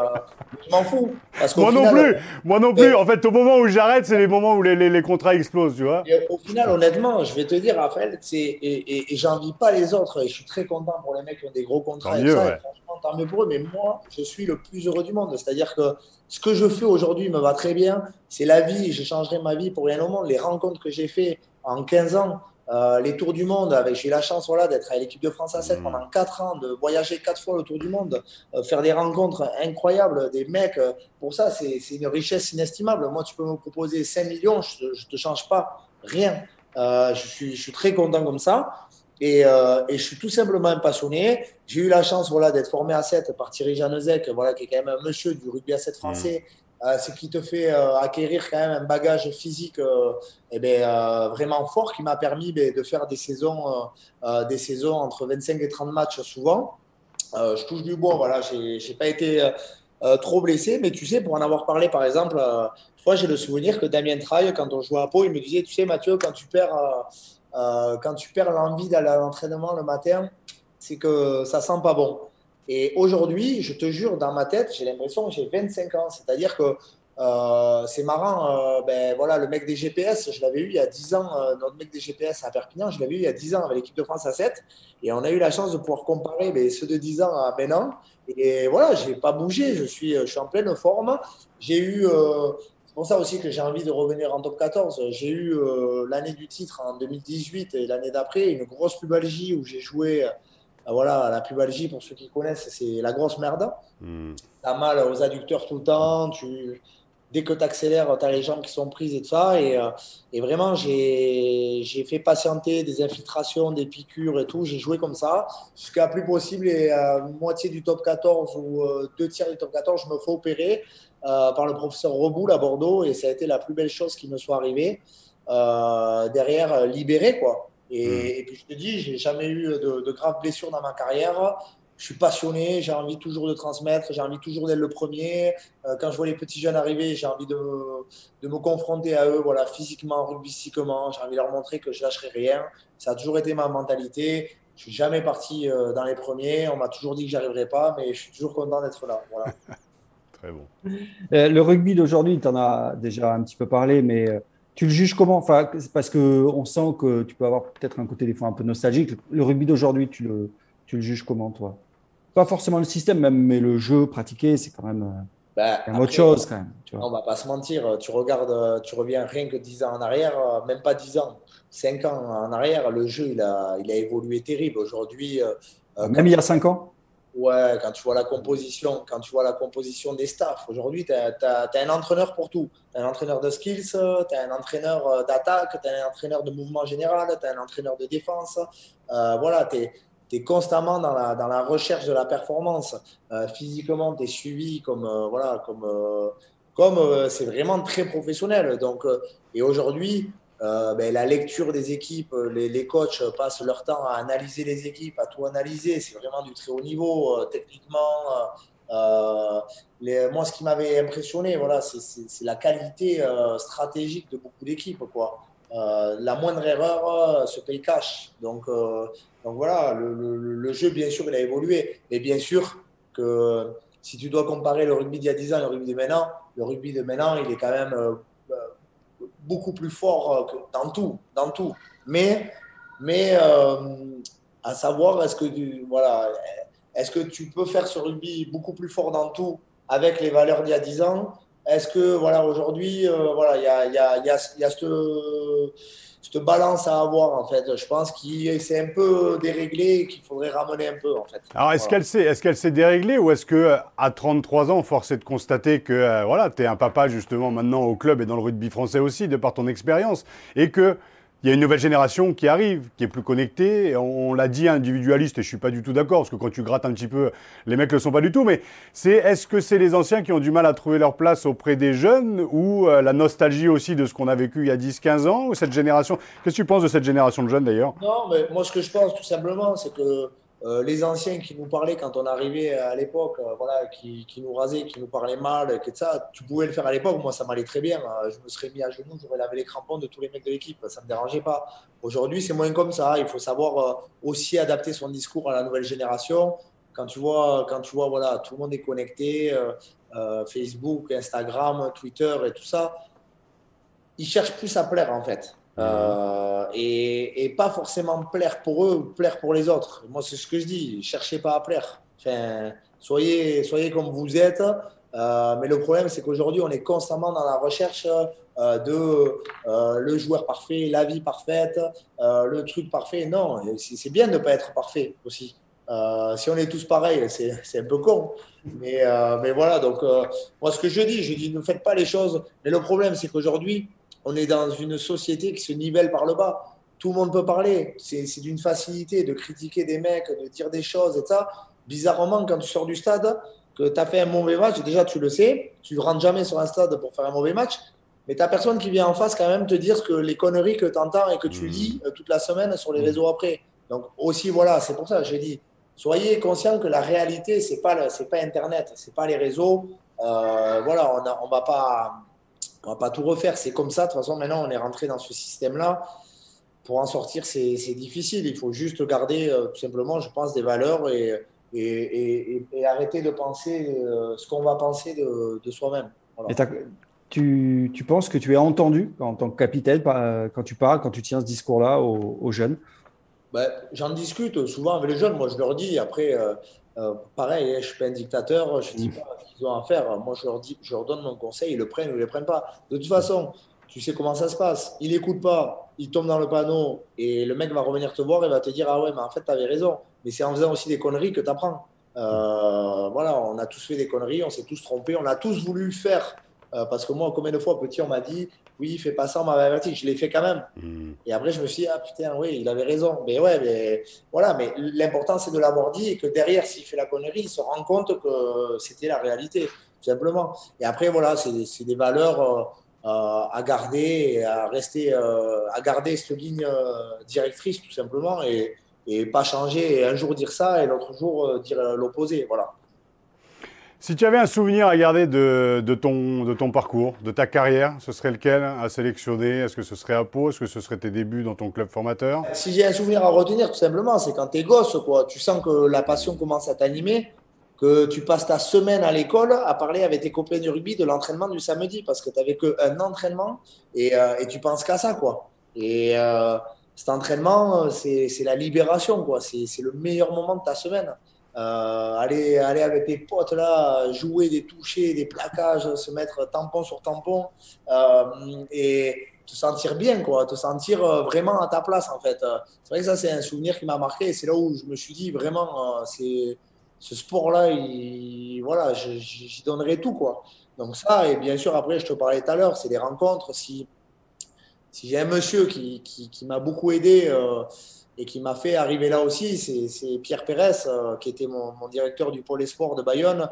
je m'en fous. Parce Moi non plus. Moi non plus. En fait, au moment où j'arrête, c'est les moments où les, les, contrats explosent, tu vois. au final, honnêtement, je vais te dire, Raphaël, et, et, et j'envie pas les autres. Et je suis très content pour les mecs qui ont des gros contrats. et ça, franchement, tant mieux pour eux. Mais moi, je suis le plus heureux du monde. C'est-à-dire que ce que je fais aujourd'hui me va très bien. C'est la vie. Je changerai ma vie pour rien au monde. Les rencontres que j'ai fait en 15 ans, euh, les tours du monde, avec j'ai eu la chance voilà, d'être à l'équipe de France à 7 mmh. pendant 4 ans, de voyager 4 fois le tour du monde, euh, faire des rencontres incroyables, des mecs. Euh, pour ça, c'est une richesse inestimable. Moi, tu peux me proposer 5 millions, je ne te change pas rien. je, suis, je suis très content comme ça. Et, euh, et, je suis tout simplement passionné. J'ai eu la chance voilà, d'être formé à 7 par Thierry Janezek, voilà, qui est quand même un monsieur du rugby à 7 français. Mmh. Euh, ce qui te fait euh, acquérir quand même un bagage physique eh ben, vraiment fort qui m'a permis ben, de faire des saisons, des saisons entre 25 et 30 matchs souvent. je touche du bois, voilà, je n'ai pas été trop blessé, mais tu sais, pour en avoir parlé par exemple, fois j'ai le souvenir que Damien Traille, quand on jouait à Pau, il me disait, tu sais Mathieu, quand tu perds euh, quand tu perds l'envie d'aller à l'entraînement le matin, c'est que ça sent pas bon. Et aujourd'hui, je te jure, dans ma tête, j'ai l'impression que j'ai 25 ans. C'est-à-dire que euh, c'est marrant, euh, ben, voilà, le mec des GPS, je l'avais eu il y a 10 ans, notre mec des GPS à Perpignan, je l'avais eu il y a 10 ans avec l'équipe de France à 7. Et on a eu la chance de pouvoir comparer ben, ceux de 10 ans à maintenant. Et voilà, je n'ai pas bougé, je suis, je suis en pleine forme. J'ai eu c'est pour ça aussi que j'ai envie de revenir en top 14. J'ai eu euh, l'année du titre en 2018 et l'année d'après une grosse pubalgie où j'ai joué. Euh, voilà, la pubalgie, pour ceux qui connaissent, c'est la grosse merde. Hmm. Tu as mal aux adducteurs tout le temps. Tu, dès que tu accélères, tu as les jambes qui sont prises et tout ça. Et, euh, et vraiment, j'ai fait patienter des infiltrations, des piqûres et tout. J'ai joué comme ça jusqu'à plus possible. Et à moitié du top 14 ou deux tiers du top 14, je me fais opérer. Euh, par le professeur Reboul à Bordeaux et ça a été la plus belle chose qui me soit arrivée. Euh, derrière, euh, libéré quoi. Hmm. Et, puis je te dis, j'ai jamais eu de, graves blessures dans ma carrière. Je suis passionné, j'ai envie toujours de transmettre, j'ai envie toujours d'être le premier. quand je vois les petits jeunes arriver, j'ai envie de, de, me confronter à eux, voilà, physiquement, rugbystiquement. J'ai envie de leur montrer que je lâcherai rien. Ça a toujours été ma mentalité. Je suis jamais parti dans les premiers. On m'a toujours dit que j'arriverais pas, mais je suis toujours content d'être là. Voilà. Euh, le rugby d'aujourd'hui, tu en as déjà un petit peu parlé, mais euh, tu le juges comment? Enfin, Parce qu'on sent que tu peux avoir peut-être un côté des fois un peu nostalgique. Le rugby d'aujourd'hui, tu le, tu le juges comment, toi? Pas forcément le système, même, mais le jeu pratiqué, c'est quand même euh, bah, autre chose. Quand même, tu vois. On va pas se mentir. Tu regardes, tu reviens rien que 10 ans en arrière, même pas 10 ans, 5 ans en arrière, le jeu, il a, il a évolué terrible. Aujourd'hui. même il y a 5 ans? Ouais, quand tu vois la composition, quand tu vois la composition des staffs, aujourd'hui, tu as, un entraîneur pour tout. Tu as un entraîneur de skills, tu as un entraîneur euh, d'attaque, tu as un entraîneur de mouvement général, tu as un entraîneur de défense. Euh, voilà, tu es, constamment dans la, dans la recherche de la performance. Euh, physiquement, tu es suivi comme. voilà, comme comme c'est vraiment très professionnel. Donc, et aujourd'hui, euh, ben, la lecture des équipes, euh, les, les, coachs passent leur temps à analyser les équipes, à tout analyser. C'est vraiment du très haut niveau, euh, techniquement. Moi, ce qui m'avait impressionné, voilà, c'est la qualité stratégique de beaucoup d'équipes. La moindre erreur se paye cash. Donc, donc voilà, le, le, le, jeu, bien sûr, il a évolué. Mais bien sûr que si tu dois comparer le rugby d'il y a 10 ans et le rugby de maintenant, le rugby de maintenant, il est quand même beaucoup plus fort euh, que dans tout, dans tout. Mais, mais euh, à savoir, est-ce que, tu, voilà, est-ce que tu peux faire ce rugby beaucoup plus fort dans tout avec les valeurs d'il y a 10 ans? Est-ce que, voilà, aujourd'hui, euh, voilà, il y a, y a, y a, cette balance à avoir en fait. Je pense que c'est un peu déréglé et qu'il faudrait ramener un peu en fait. Alors est-ce qu'elle s'est est-ce qu'elle s'est déréglée ou est-ce que à 33 ans, force est de constater que euh, voilà, tu es un papa justement maintenant au club et dans le rugby français aussi de par ton expérience et que il y a une nouvelle génération qui arrive, qui est plus connectée. On, l'a dit individualiste, et je suis pas du tout d'accord, parce que quand tu grattes un petit peu, les mecs le sont pas du tout. Mais c'est est-ce que c'est les anciens qui ont du mal à trouver leur place auprès des jeunes, ou euh, la nostalgie aussi de ce qu'on a vécu il y a 10-15 ans, ou cette génération? Qu'est-ce que tu penses de cette génération de jeunes d'ailleurs? Non, mais moi ce que je pense tout simplement, c'est que euh, les anciens qui nous parlaient quand on arrivait à l'époque, euh, voilà, qui, nous rasaient, qui nous parlaient mal, que ça, tu pouvais le faire à l'époque. Moi, ça m'allait très bien. Euh, je me serais mis à genoux, j'aurais lavé les crampons de tous les mecs de l'équipe. Ça ne me dérangeait pas. Aujourd'hui, c'est moins comme ça. Il faut savoir aussi adapter son discours à la nouvelle génération. Quand tu vois, quand tu vois voilà, tout le monde est connecté, Facebook, Instagram, Twitter et tout ça, ils cherchent plus à plaire en fait. Euh, et, pas forcément plaire pour eux ou plaire pour les autres. Moi, c'est ce que je dis. Cherchez pas à plaire. Enfin, soyez, soyez comme vous êtes. Euh, mais le problème, c'est qu'aujourd'hui, on est constamment dans la recherche euh, de le joueur parfait, la vie parfaite, le truc parfait. Non, c'est bien de ne pas être parfait aussi. si on est tous pareils, c'est un peu con. Mais, mais voilà, donc moi, ce que je dis, je dis ne faites pas les choses. Mais le problème, c'est qu'aujourd'hui, on est dans une société qui se nivelle par le bas. Tout le monde peut parler. C'est d'une facilité de critiquer des mecs, de dire des choses et ça. Bizarrement, quand tu sors du stade, que tu as fait un mauvais match, déjà tu le sais, tu ne rentres jamais sur un stade pour faire un mauvais match, mais tu n'as personne qui vient en face quand même te dire que les conneries que tu entends et que tu mmh. lis euh, toute la semaine sur les mmh. réseaux après. Donc aussi, voilà, c'est pour ça que j'ai dit, soyez conscients que la réalité, ce n'est pas, pas Internet, ce n'est pas les réseaux. Euh, voilà, on ne va pas on va pas tout refaire. C'est comme ça. De toute façon, maintenant, on est rentré dans ce système-là. Pour en sortir, c'est difficile. Il faut juste garder, euh, tout simplement, je pense, des valeurs et, et, arrêter de penser euh, ce qu'on va penser de, soi-même. Tu, tu, penses que tu es entendu en tant que capitaine quand tu parles, quand tu tiens ce discours-là aux, jeunes? Ben, J'en discute souvent avec les jeunes. Moi, je leur dis. Après, euh, pareil, je ne suis pas un dictateur. Je ne dis mm. pas qu'ils ont à faire. Moi, je leur, dis, je leur donne mon conseil, ils le prennent ou ils ne le prennent pas. De toute façon, tu sais comment ça se passe. Il n'écoute pas, il tombe dans le panneau et le mec va revenir te voir et va te dire Ah ouais, mais en fait, tu avais raison. Mais c'est en faisant aussi des conneries que tu apprends. Euh, voilà, on a tous fait des conneries, on s'est tous trompés, on a tous voulu faire. Euh, parce que moi, combien de fois, petit, on m'a dit oui, fais pas ça, on m'avait averti. Je l'ai fait quand même. Hmm. Et après, je me suis dit, ah putain, oui, il avait raison. Mais ouais, mais voilà, mais l'important, c'est de l'avoir dit et que derrière, s'il fait la connerie, il se rend compte que c'était la réalité, tout simplement. Et après, voilà, c'est des valeurs euh, euh, à garder et à rester, à garder cette ligne directrice, tout simplement, et, et pas changer et un jour dire ça et l'autre jour dire l'opposé. Voilà. Si tu avais un souvenir à garder de, ton, de ton parcours, de ta carrière, ce serait lequel à sélectionner? Est-ce que ce serait à Pau Est-ce que ce serait tes débuts dans ton club formateur? Si j'ai un souvenir à retenir, tout simplement, c'est quand tu es gosse. Quoi. Tu sens que la passion commence à t'animer, que tu passes ta semaine à l'école à parler avec tes copains du rugby de l'entraînement du samedi parce que tu n'avais qu'un entraînement et, euh, et, tu penses qu'à ça. Quoi. Et euh, cet entraînement, c'est la libération. C'est le meilleur moment de ta semaine. Euh, aller, aller avec tes potes là, jouer des touchés, des plaquages, se mettre tampon sur tampon euh, et te sentir bien, quoi, te sentir euh, vraiment à ta place en fait. C'est vrai que ça, c'est un souvenir qui m'a marqué. C'est là où je me suis dit vraiment, c'est ce sport-là, voilà, j'y donnerai tout, quoi. Donc ça, et bien sûr, après, je te parlais tout à l'heure, c'est des rencontres. Si, si j'ai un monsieur qui, qui, qui m'a beaucoup aidé, et qui m'a fait arriver là aussi, c'est Pierre Pérez, euh, qui était mon, directeur du pôle espoir de Bayonne,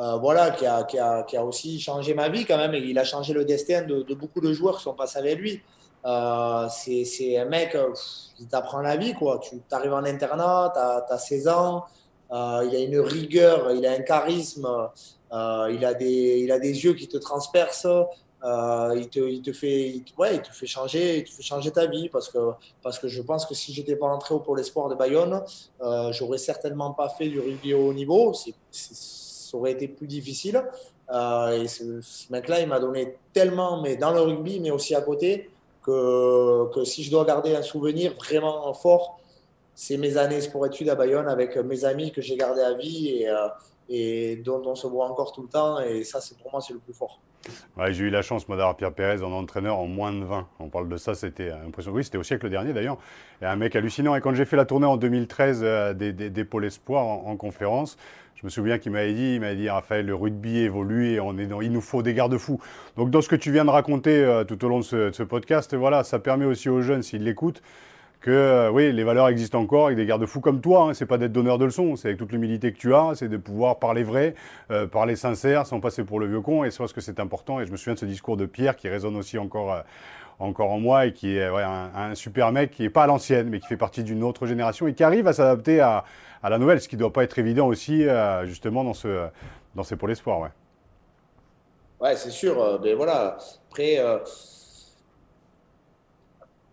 euh, voilà, qui a, aussi changé ma vie quand même, et il a changé le destin de, beaucoup de joueurs qui sont passés avec lui. Euh, c'est un mec qui t'apprend la vie, quoi. Tu arrives en internat, tu as, 16 ans, il a une rigueur, il a un charisme, il, a des, il a des yeux qui te transpercent. Euh, il, te, fait, ouais, il te fait changer, il te fait changer ta vie parce que, parce que je pense que si j'étais pas entré au Pôle Espoir de Bayonne, euh, j'aurais certainement pas fait du rugby au haut niveau. ça aurait été plus difficile. Euh, et ce, mec-là, il m'a donné tellement, mais dans le rugby, mais aussi à côté, que, que si je dois garder un souvenir vraiment fort, c'est mes années sport-études à Bayonne avec mes amis que j'ai gardés à vie et, euh, et dont on se voit encore tout le temps. Et ça, c'est pour moi, c'est le plus fort. J'ai eu la chance, moi, d'avoir Pierre Pérez en entraîneur en moins de 20. On parle de ça, c'était impressionnant. Oui, c'était au siècle dernier, d'ailleurs. Et un mec hallucinant. Et quand j'ai fait la tournée en 2013 euh, des, des, pôles espoirs en, conférence, je me souviens qu'il m'avait dit, il m'avait dit, Raphaël, le rugby évolue et on est dans, il nous faut des garde-fous. Donc, dans ce que tu viens de raconter euh, tout au long de ce, de ce, podcast, voilà, ça permet aussi aux jeunes, s'ils l'écoutent, que euh, oui, les valeurs existent encore avec des garde-fous comme toi. Hein. C'est pas d'être donneur de leçons, c'est avec toute l'humilité que tu as, c'est de pouvoir parler vrai, euh, parler sincère, sans passer pour le vieux con. Et je pense que c'est important. Et je me souviens de ce discours de Pierre qui résonne aussi encore, euh, encore en moi et qui est un, super mec qui est pas à l'ancienne, mais qui fait partie d'une autre génération et qui arrive à s'adapter à, la nouvelle, ce qui doit pas être évident aussi, justement, dans ce, dans ces pôles espoirs. Ouais, ouais c'est sûr. mais voilà. Après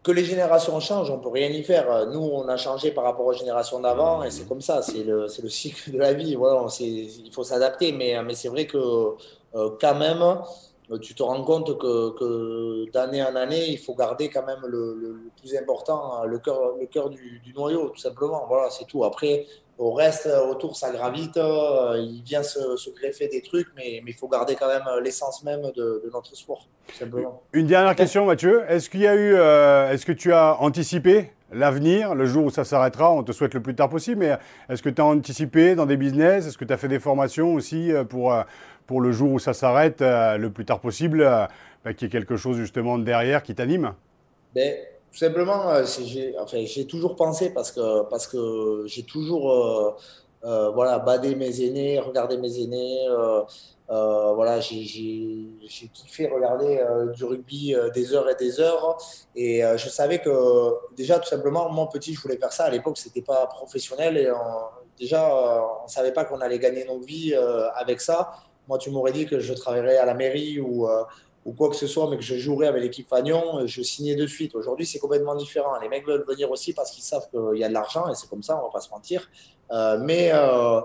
que les générations changent, on peut rien y faire. Nous, on a changé par rapport aux générations d'avant et c'est comme ça, c'est le, le, cycle de la vie. Voilà, il faut s'adapter, mais, c'est vrai que euh, quand même, tu te rends compte que, d'année en année, il faut garder quand même le, le, plus important, le cœur, le cœur du, du, noyau, tout simplement. Voilà, c'est tout. Après, au reste, autour, ça gravite, euh, il vient se, se greffer des trucs, mais il faut garder quand même l'essence même de, notre sport, simplement. Une dernière question, Mathieu. Est-ce qu'il y a eu, euh, est-ce que tu as anticipé l'avenir, le jour où ça s'arrêtera? On te souhaite le plus tard possible, mais est-ce que tu as anticipé dans des business? Est-ce que tu as fait des formations aussi euh, pour, pour le jour où ça s'arrête le plus tard possible, bah, qu'il y ait quelque chose justement derrière qui t'anime? Ben, tout simplement, euh, j'ai toujours pensé parce que, parce que j'ai toujours euh, euh, voilà, badé mes aînés, regardé mes aînés. voilà, j'ai kiffé regarder du rugby des heures et des heures. Et je savais que déjà, tout simplement, moi petit, je voulais faire ça. À l'époque, c'était pas professionnel et déjà, on savait pas qu'on allait gagner nos vies avec ça. Moi, tu m'aurais dit que je travaillerais à la mairie ou, ou quoi que ce soit, mais que je jouerais avec l'équipe Fagnon, je signais de suite. Aujourd'hui, c'est complètement différent. Les mecs veulent venir aussi parce qu'ils savent qu'il y a de l'argent et c'est comme ça, on va pas se mentir. Euh, mais euh,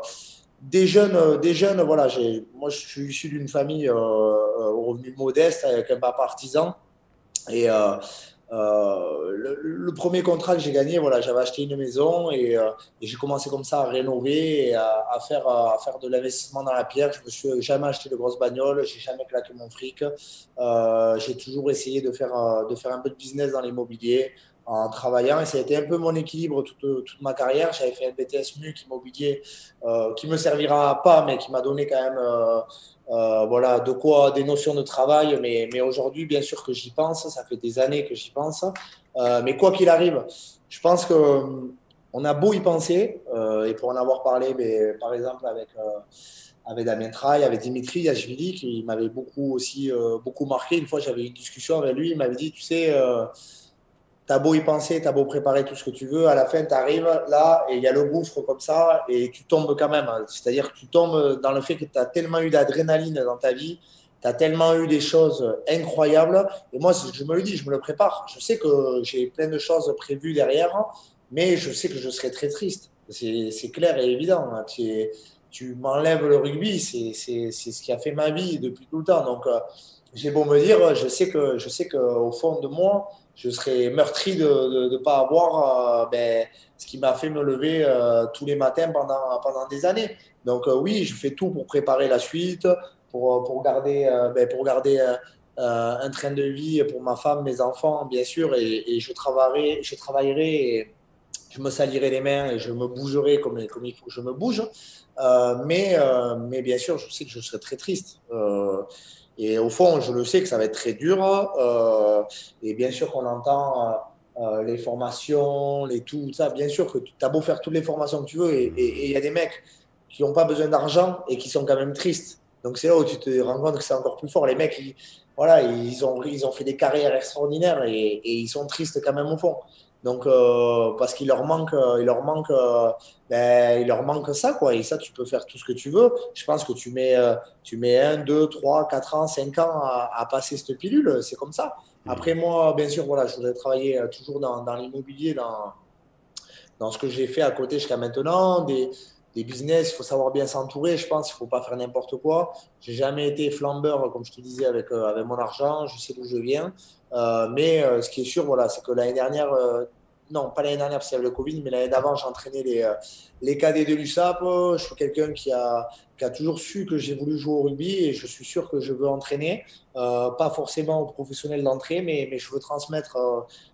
des jeunes, des jeunes, voilà, moi je suis issu d'une famille euh, au revenu modeste avec un papa artisan et euh, le, premier contrat que j'ai gagné, voilà, j'avais acheté une maison et, euh, j'ai commencé comme ça à rénover et à, faire, à faire de l'investissement dans la pierre. Je me suis jamais acheté de grosses bagnoles, j'ai jamais claqué mon fric. Euh, j'ai toujours essayé de faire, de faire un peu de business dans l'immobilier en travaillant et ça a été un peu mon équilibre toute, toute ma carrière. J'avais fait un BTS MUC immobilier qui me servira pas, mais qui m'a donné quand même euh, voilà, de quoi des notions de travail, mais, mais aujourd'hui, bien sûr que j'y pense, ça fait des années que j'y pense. Euh, mais quoi qu'il arrive, je pense que euh, on a beau y penser, et pour en avoir parlé, mais, par exemple, avec, avec Damien Traille, avec Dimitri Yachvili, qui m'avait beaucoup aussi beaucoup marqué. Une fois, j'avais une discussion avec lui, il m'avait dit, tu sais, T'as beau y penser, t'as beau préparer tout ce que tu veux, à la fin, tu arrives là et il y a le gouffre comme ça et tu tombes quand même. C'est-à-dire que tu tombes dans le fait que tu as tellement eu d'adrénaline dans ta vie, tu as tellement eu des choses incroyables. Et moi, je me le dis, je me le prépare. Je sais que j'ai plein de choses prévues derrière, mais je sais que je serai très triste. C'est clair et évident. Tu, m'enlèves le rugby, c'est ce qui a fait ma vie depuis tout le temps. Donc, euh, j'ai beau me dire, je sais qu'au fond de moi, je serais meurtri de ne pas avoir euh, ben, ce qui m'a fait me lever euh, tous les matins pendant, pendant des années. Donc euh, oui, je fais tout pour préparer la suite, pour, pour garder, ben, pour garder un train de vie pour ma femme, mes enfants, bien sûr, et, je travaillerai, je travaillerai et je me salirai les mains et je me bougerai comme, il faut je me bouge. mais, mais bien sûr, je sais que je serai très triste. Et au fond, je le sais que ça va être très dur. Euh, et bien sûr qu'on entend euh, euh, les formations, les tout, ça. Bien sûr que tu as beau faire toutes les formations que tu veux. Et il y a des mecs qui n'ont pas besoin d'argent et qui sont quand même tristes. Donc c'est là où tu te rends compte que c'est encore plus fort. Les mecs, ils, voilà, ils ont, ils ont fait des carrières extraordinaires et, et ils sont tristes quand même au fond. Donc, euh, parce qu'il leur manque, il leur manque, euh, ben, il leur manque ça, quoi. Et ça, tu peux faire tout ce que tu veux. Je pense que tu mets, euh, tu mets 1, 2, 3, 4 ans, 5 ans à, passer cette pilule. C'est comme ça. Mmh. Après, moi, bien sûr, voilà, je voudrais travailler toujours dans, dans l'immobilier, dans, dans ce que j'ai fait à côté jusqu'à maintenant. Des, des business, il faut savoir bien s'entourer, je pense, il ne faut pas faire n'importe quoi. J'ai jamais été flambeur, comme je te disais, avec, avec mon argent, je sais d'où je viens. Euh, mais euh, ce qui est sûr, voilà, c'est que l'année dernière, euh, non, pas l'année dernière parce qu'il y avait le Covid, mais l'année d'avant, j'ai entraîné les, les cadets de l'USAP. Je suis quelqu'un qui a, qui a toujours su que j'ai voulu jouer au rugby et je suis sûr que je veux entraîner. pas forcément aux professionnels d'entrée, mais, je, veux transmettre,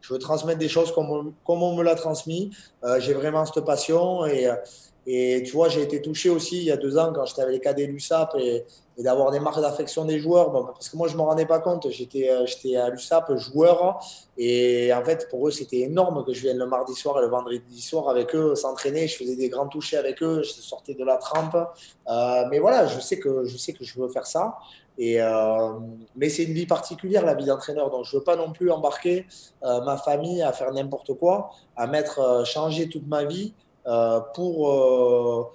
je veux transmettre des choses comme, comme on me l'a transmis. j'ai vraiment cette passion et, Et tu vois, j'ai été touché aussi il y a deux ans quand j'étais avec les cadets l'USAP et, et d'avoir des marques d'affection des joueurs. parce que moi, je ne me rendais pas compte. J'étais, euh, à l'USAP joueur. Et en fait, pour eux, c'était énorme que je vienne le mardi soir et le vendredi soir avec eux s'entraîner. Je faisais des grands touchés avec eux. Je sortais de la trempe. Euh, mais voilà, je sais, que, je sais que je veux faire ça. Et, euh, mais c'est une vie particulière, la vie d'entraîneur. Donc, je ne veux pas non plus embarquer ma famille à faire n'importe quoi, à mettre, changer toute ma vie pour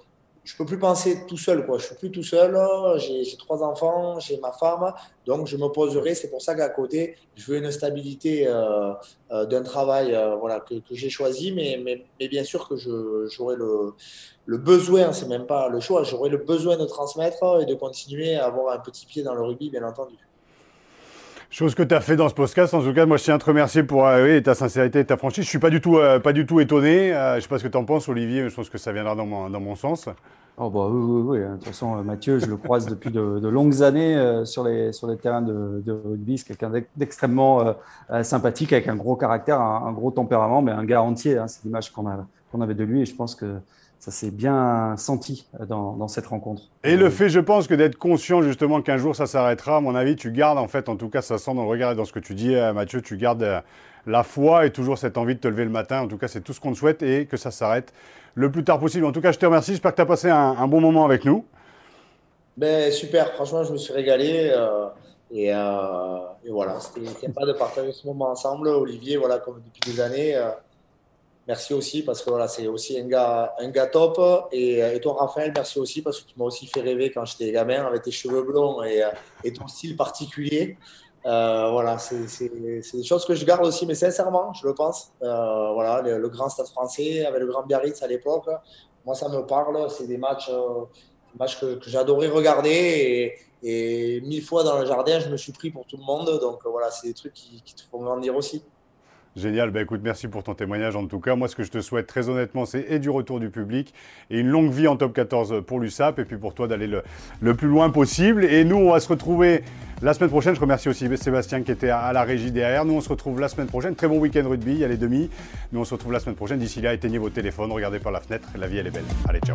je peux plus penser tout seul. Quoi. Je suis plus tout seul. J'ai trois enfants, j'ai ma femme. Donc, je me poserai. C'est pour ça qu'à côté, je veux une stabilité euh, euh, d'un travail euh, voilà, que, j'ai choisi. Mais, mais, mais, bien sûr que j'aurai le, le, besoin, c'est même pas le choix, j'aurai le besoin de transmettre et de continuer à avoir un petit pied dans le rugby, bien entendu. Chose que tu as fait dans ce podcast. En tout cas, moi, je tiens à te remercier pour oui, ta sincérité et ta franchise. Je suis pas du tout, pas du tout étonné. je ne sais pas ce que tu en penses, Olivier, mais je pense que ça viendra dans mon, dans mon sens. Oh bah oui, oui, oui. De toute façon, euh, Mathieu, je le croise depuis de, longues années euh, sur, les, sur les terrains de, rugby. C'est quelqu'un d'extrêmement euh, sympathique, avec un gros caractère, un, gros tempérament, mais un gars entier. Hein. C'est l'image qu'on avait de lui et je pense que ça s'est bien senti dans, dans, cette rencontre. Et le fait, je pense, que d'être conscient justement qu'un jour ça s'arrêtera, à mon avis, tu gardes en fait, en tout cas, ça sent dans le regard et dans ce que tu dis, Mathieu, tu gardes la foi et toujours cette envie de te lever le matin. En tout cas, c'est tout ce qu'on te souhaite et que ça s'arrête le plus tard possible. En tout cas, je te remercie. J'espère que tu as passé un, bon moment avec nous. Ben, super. Franchement, je me suis régalé. Euh, et, euh, et, voilà, c'était sympa de partager ce moment ensemble. Olivier, voilà, comme depuis des années. Euh, merci aussi parce que voilà, c'est aussi un gars, un gars top. Et, et, toi, Raphaël, merci aussi parce que tu m'as aussi fait rêver quand j'étais gamin avec tes cheveux blonds et, et ton style particulier. Euh, voilà, c'est des choses que je garde aussi, mais sincèrement, je le pense. Euh, voilà, le, grand stade français avec le grand Biarritz à l'époque, moi ça me parle. C'est des matchs, euh, que, j'adorais regarder et, mille fois dans le jardin, je me suis pris pour tout le monde. Donc voilà, c'est des trucs qui, qui te font grandir aussi. Génial, bah écoute, merci pour ton témoignage en tout cas. Moi, ce que je te souhaite très honnêtement, c'est et du retour du public et une longue vie en top 14 pour l'USAP et puis pour toi d'aller le, le, plus loin possible. Et nous, on va se retrouver la semaine prochaine. Je remercie aussi Sébastien qui était à la régie derrière. Nous, on se retrouve la semaine prochaine. Très bon week-end rugby, il y a les demi. Nous, on se retrouve la semaine prochaine. D'ici là, éteignez vos téléphones, regardez par la fenêtre. La vie, elle est belle. Allez, ciao.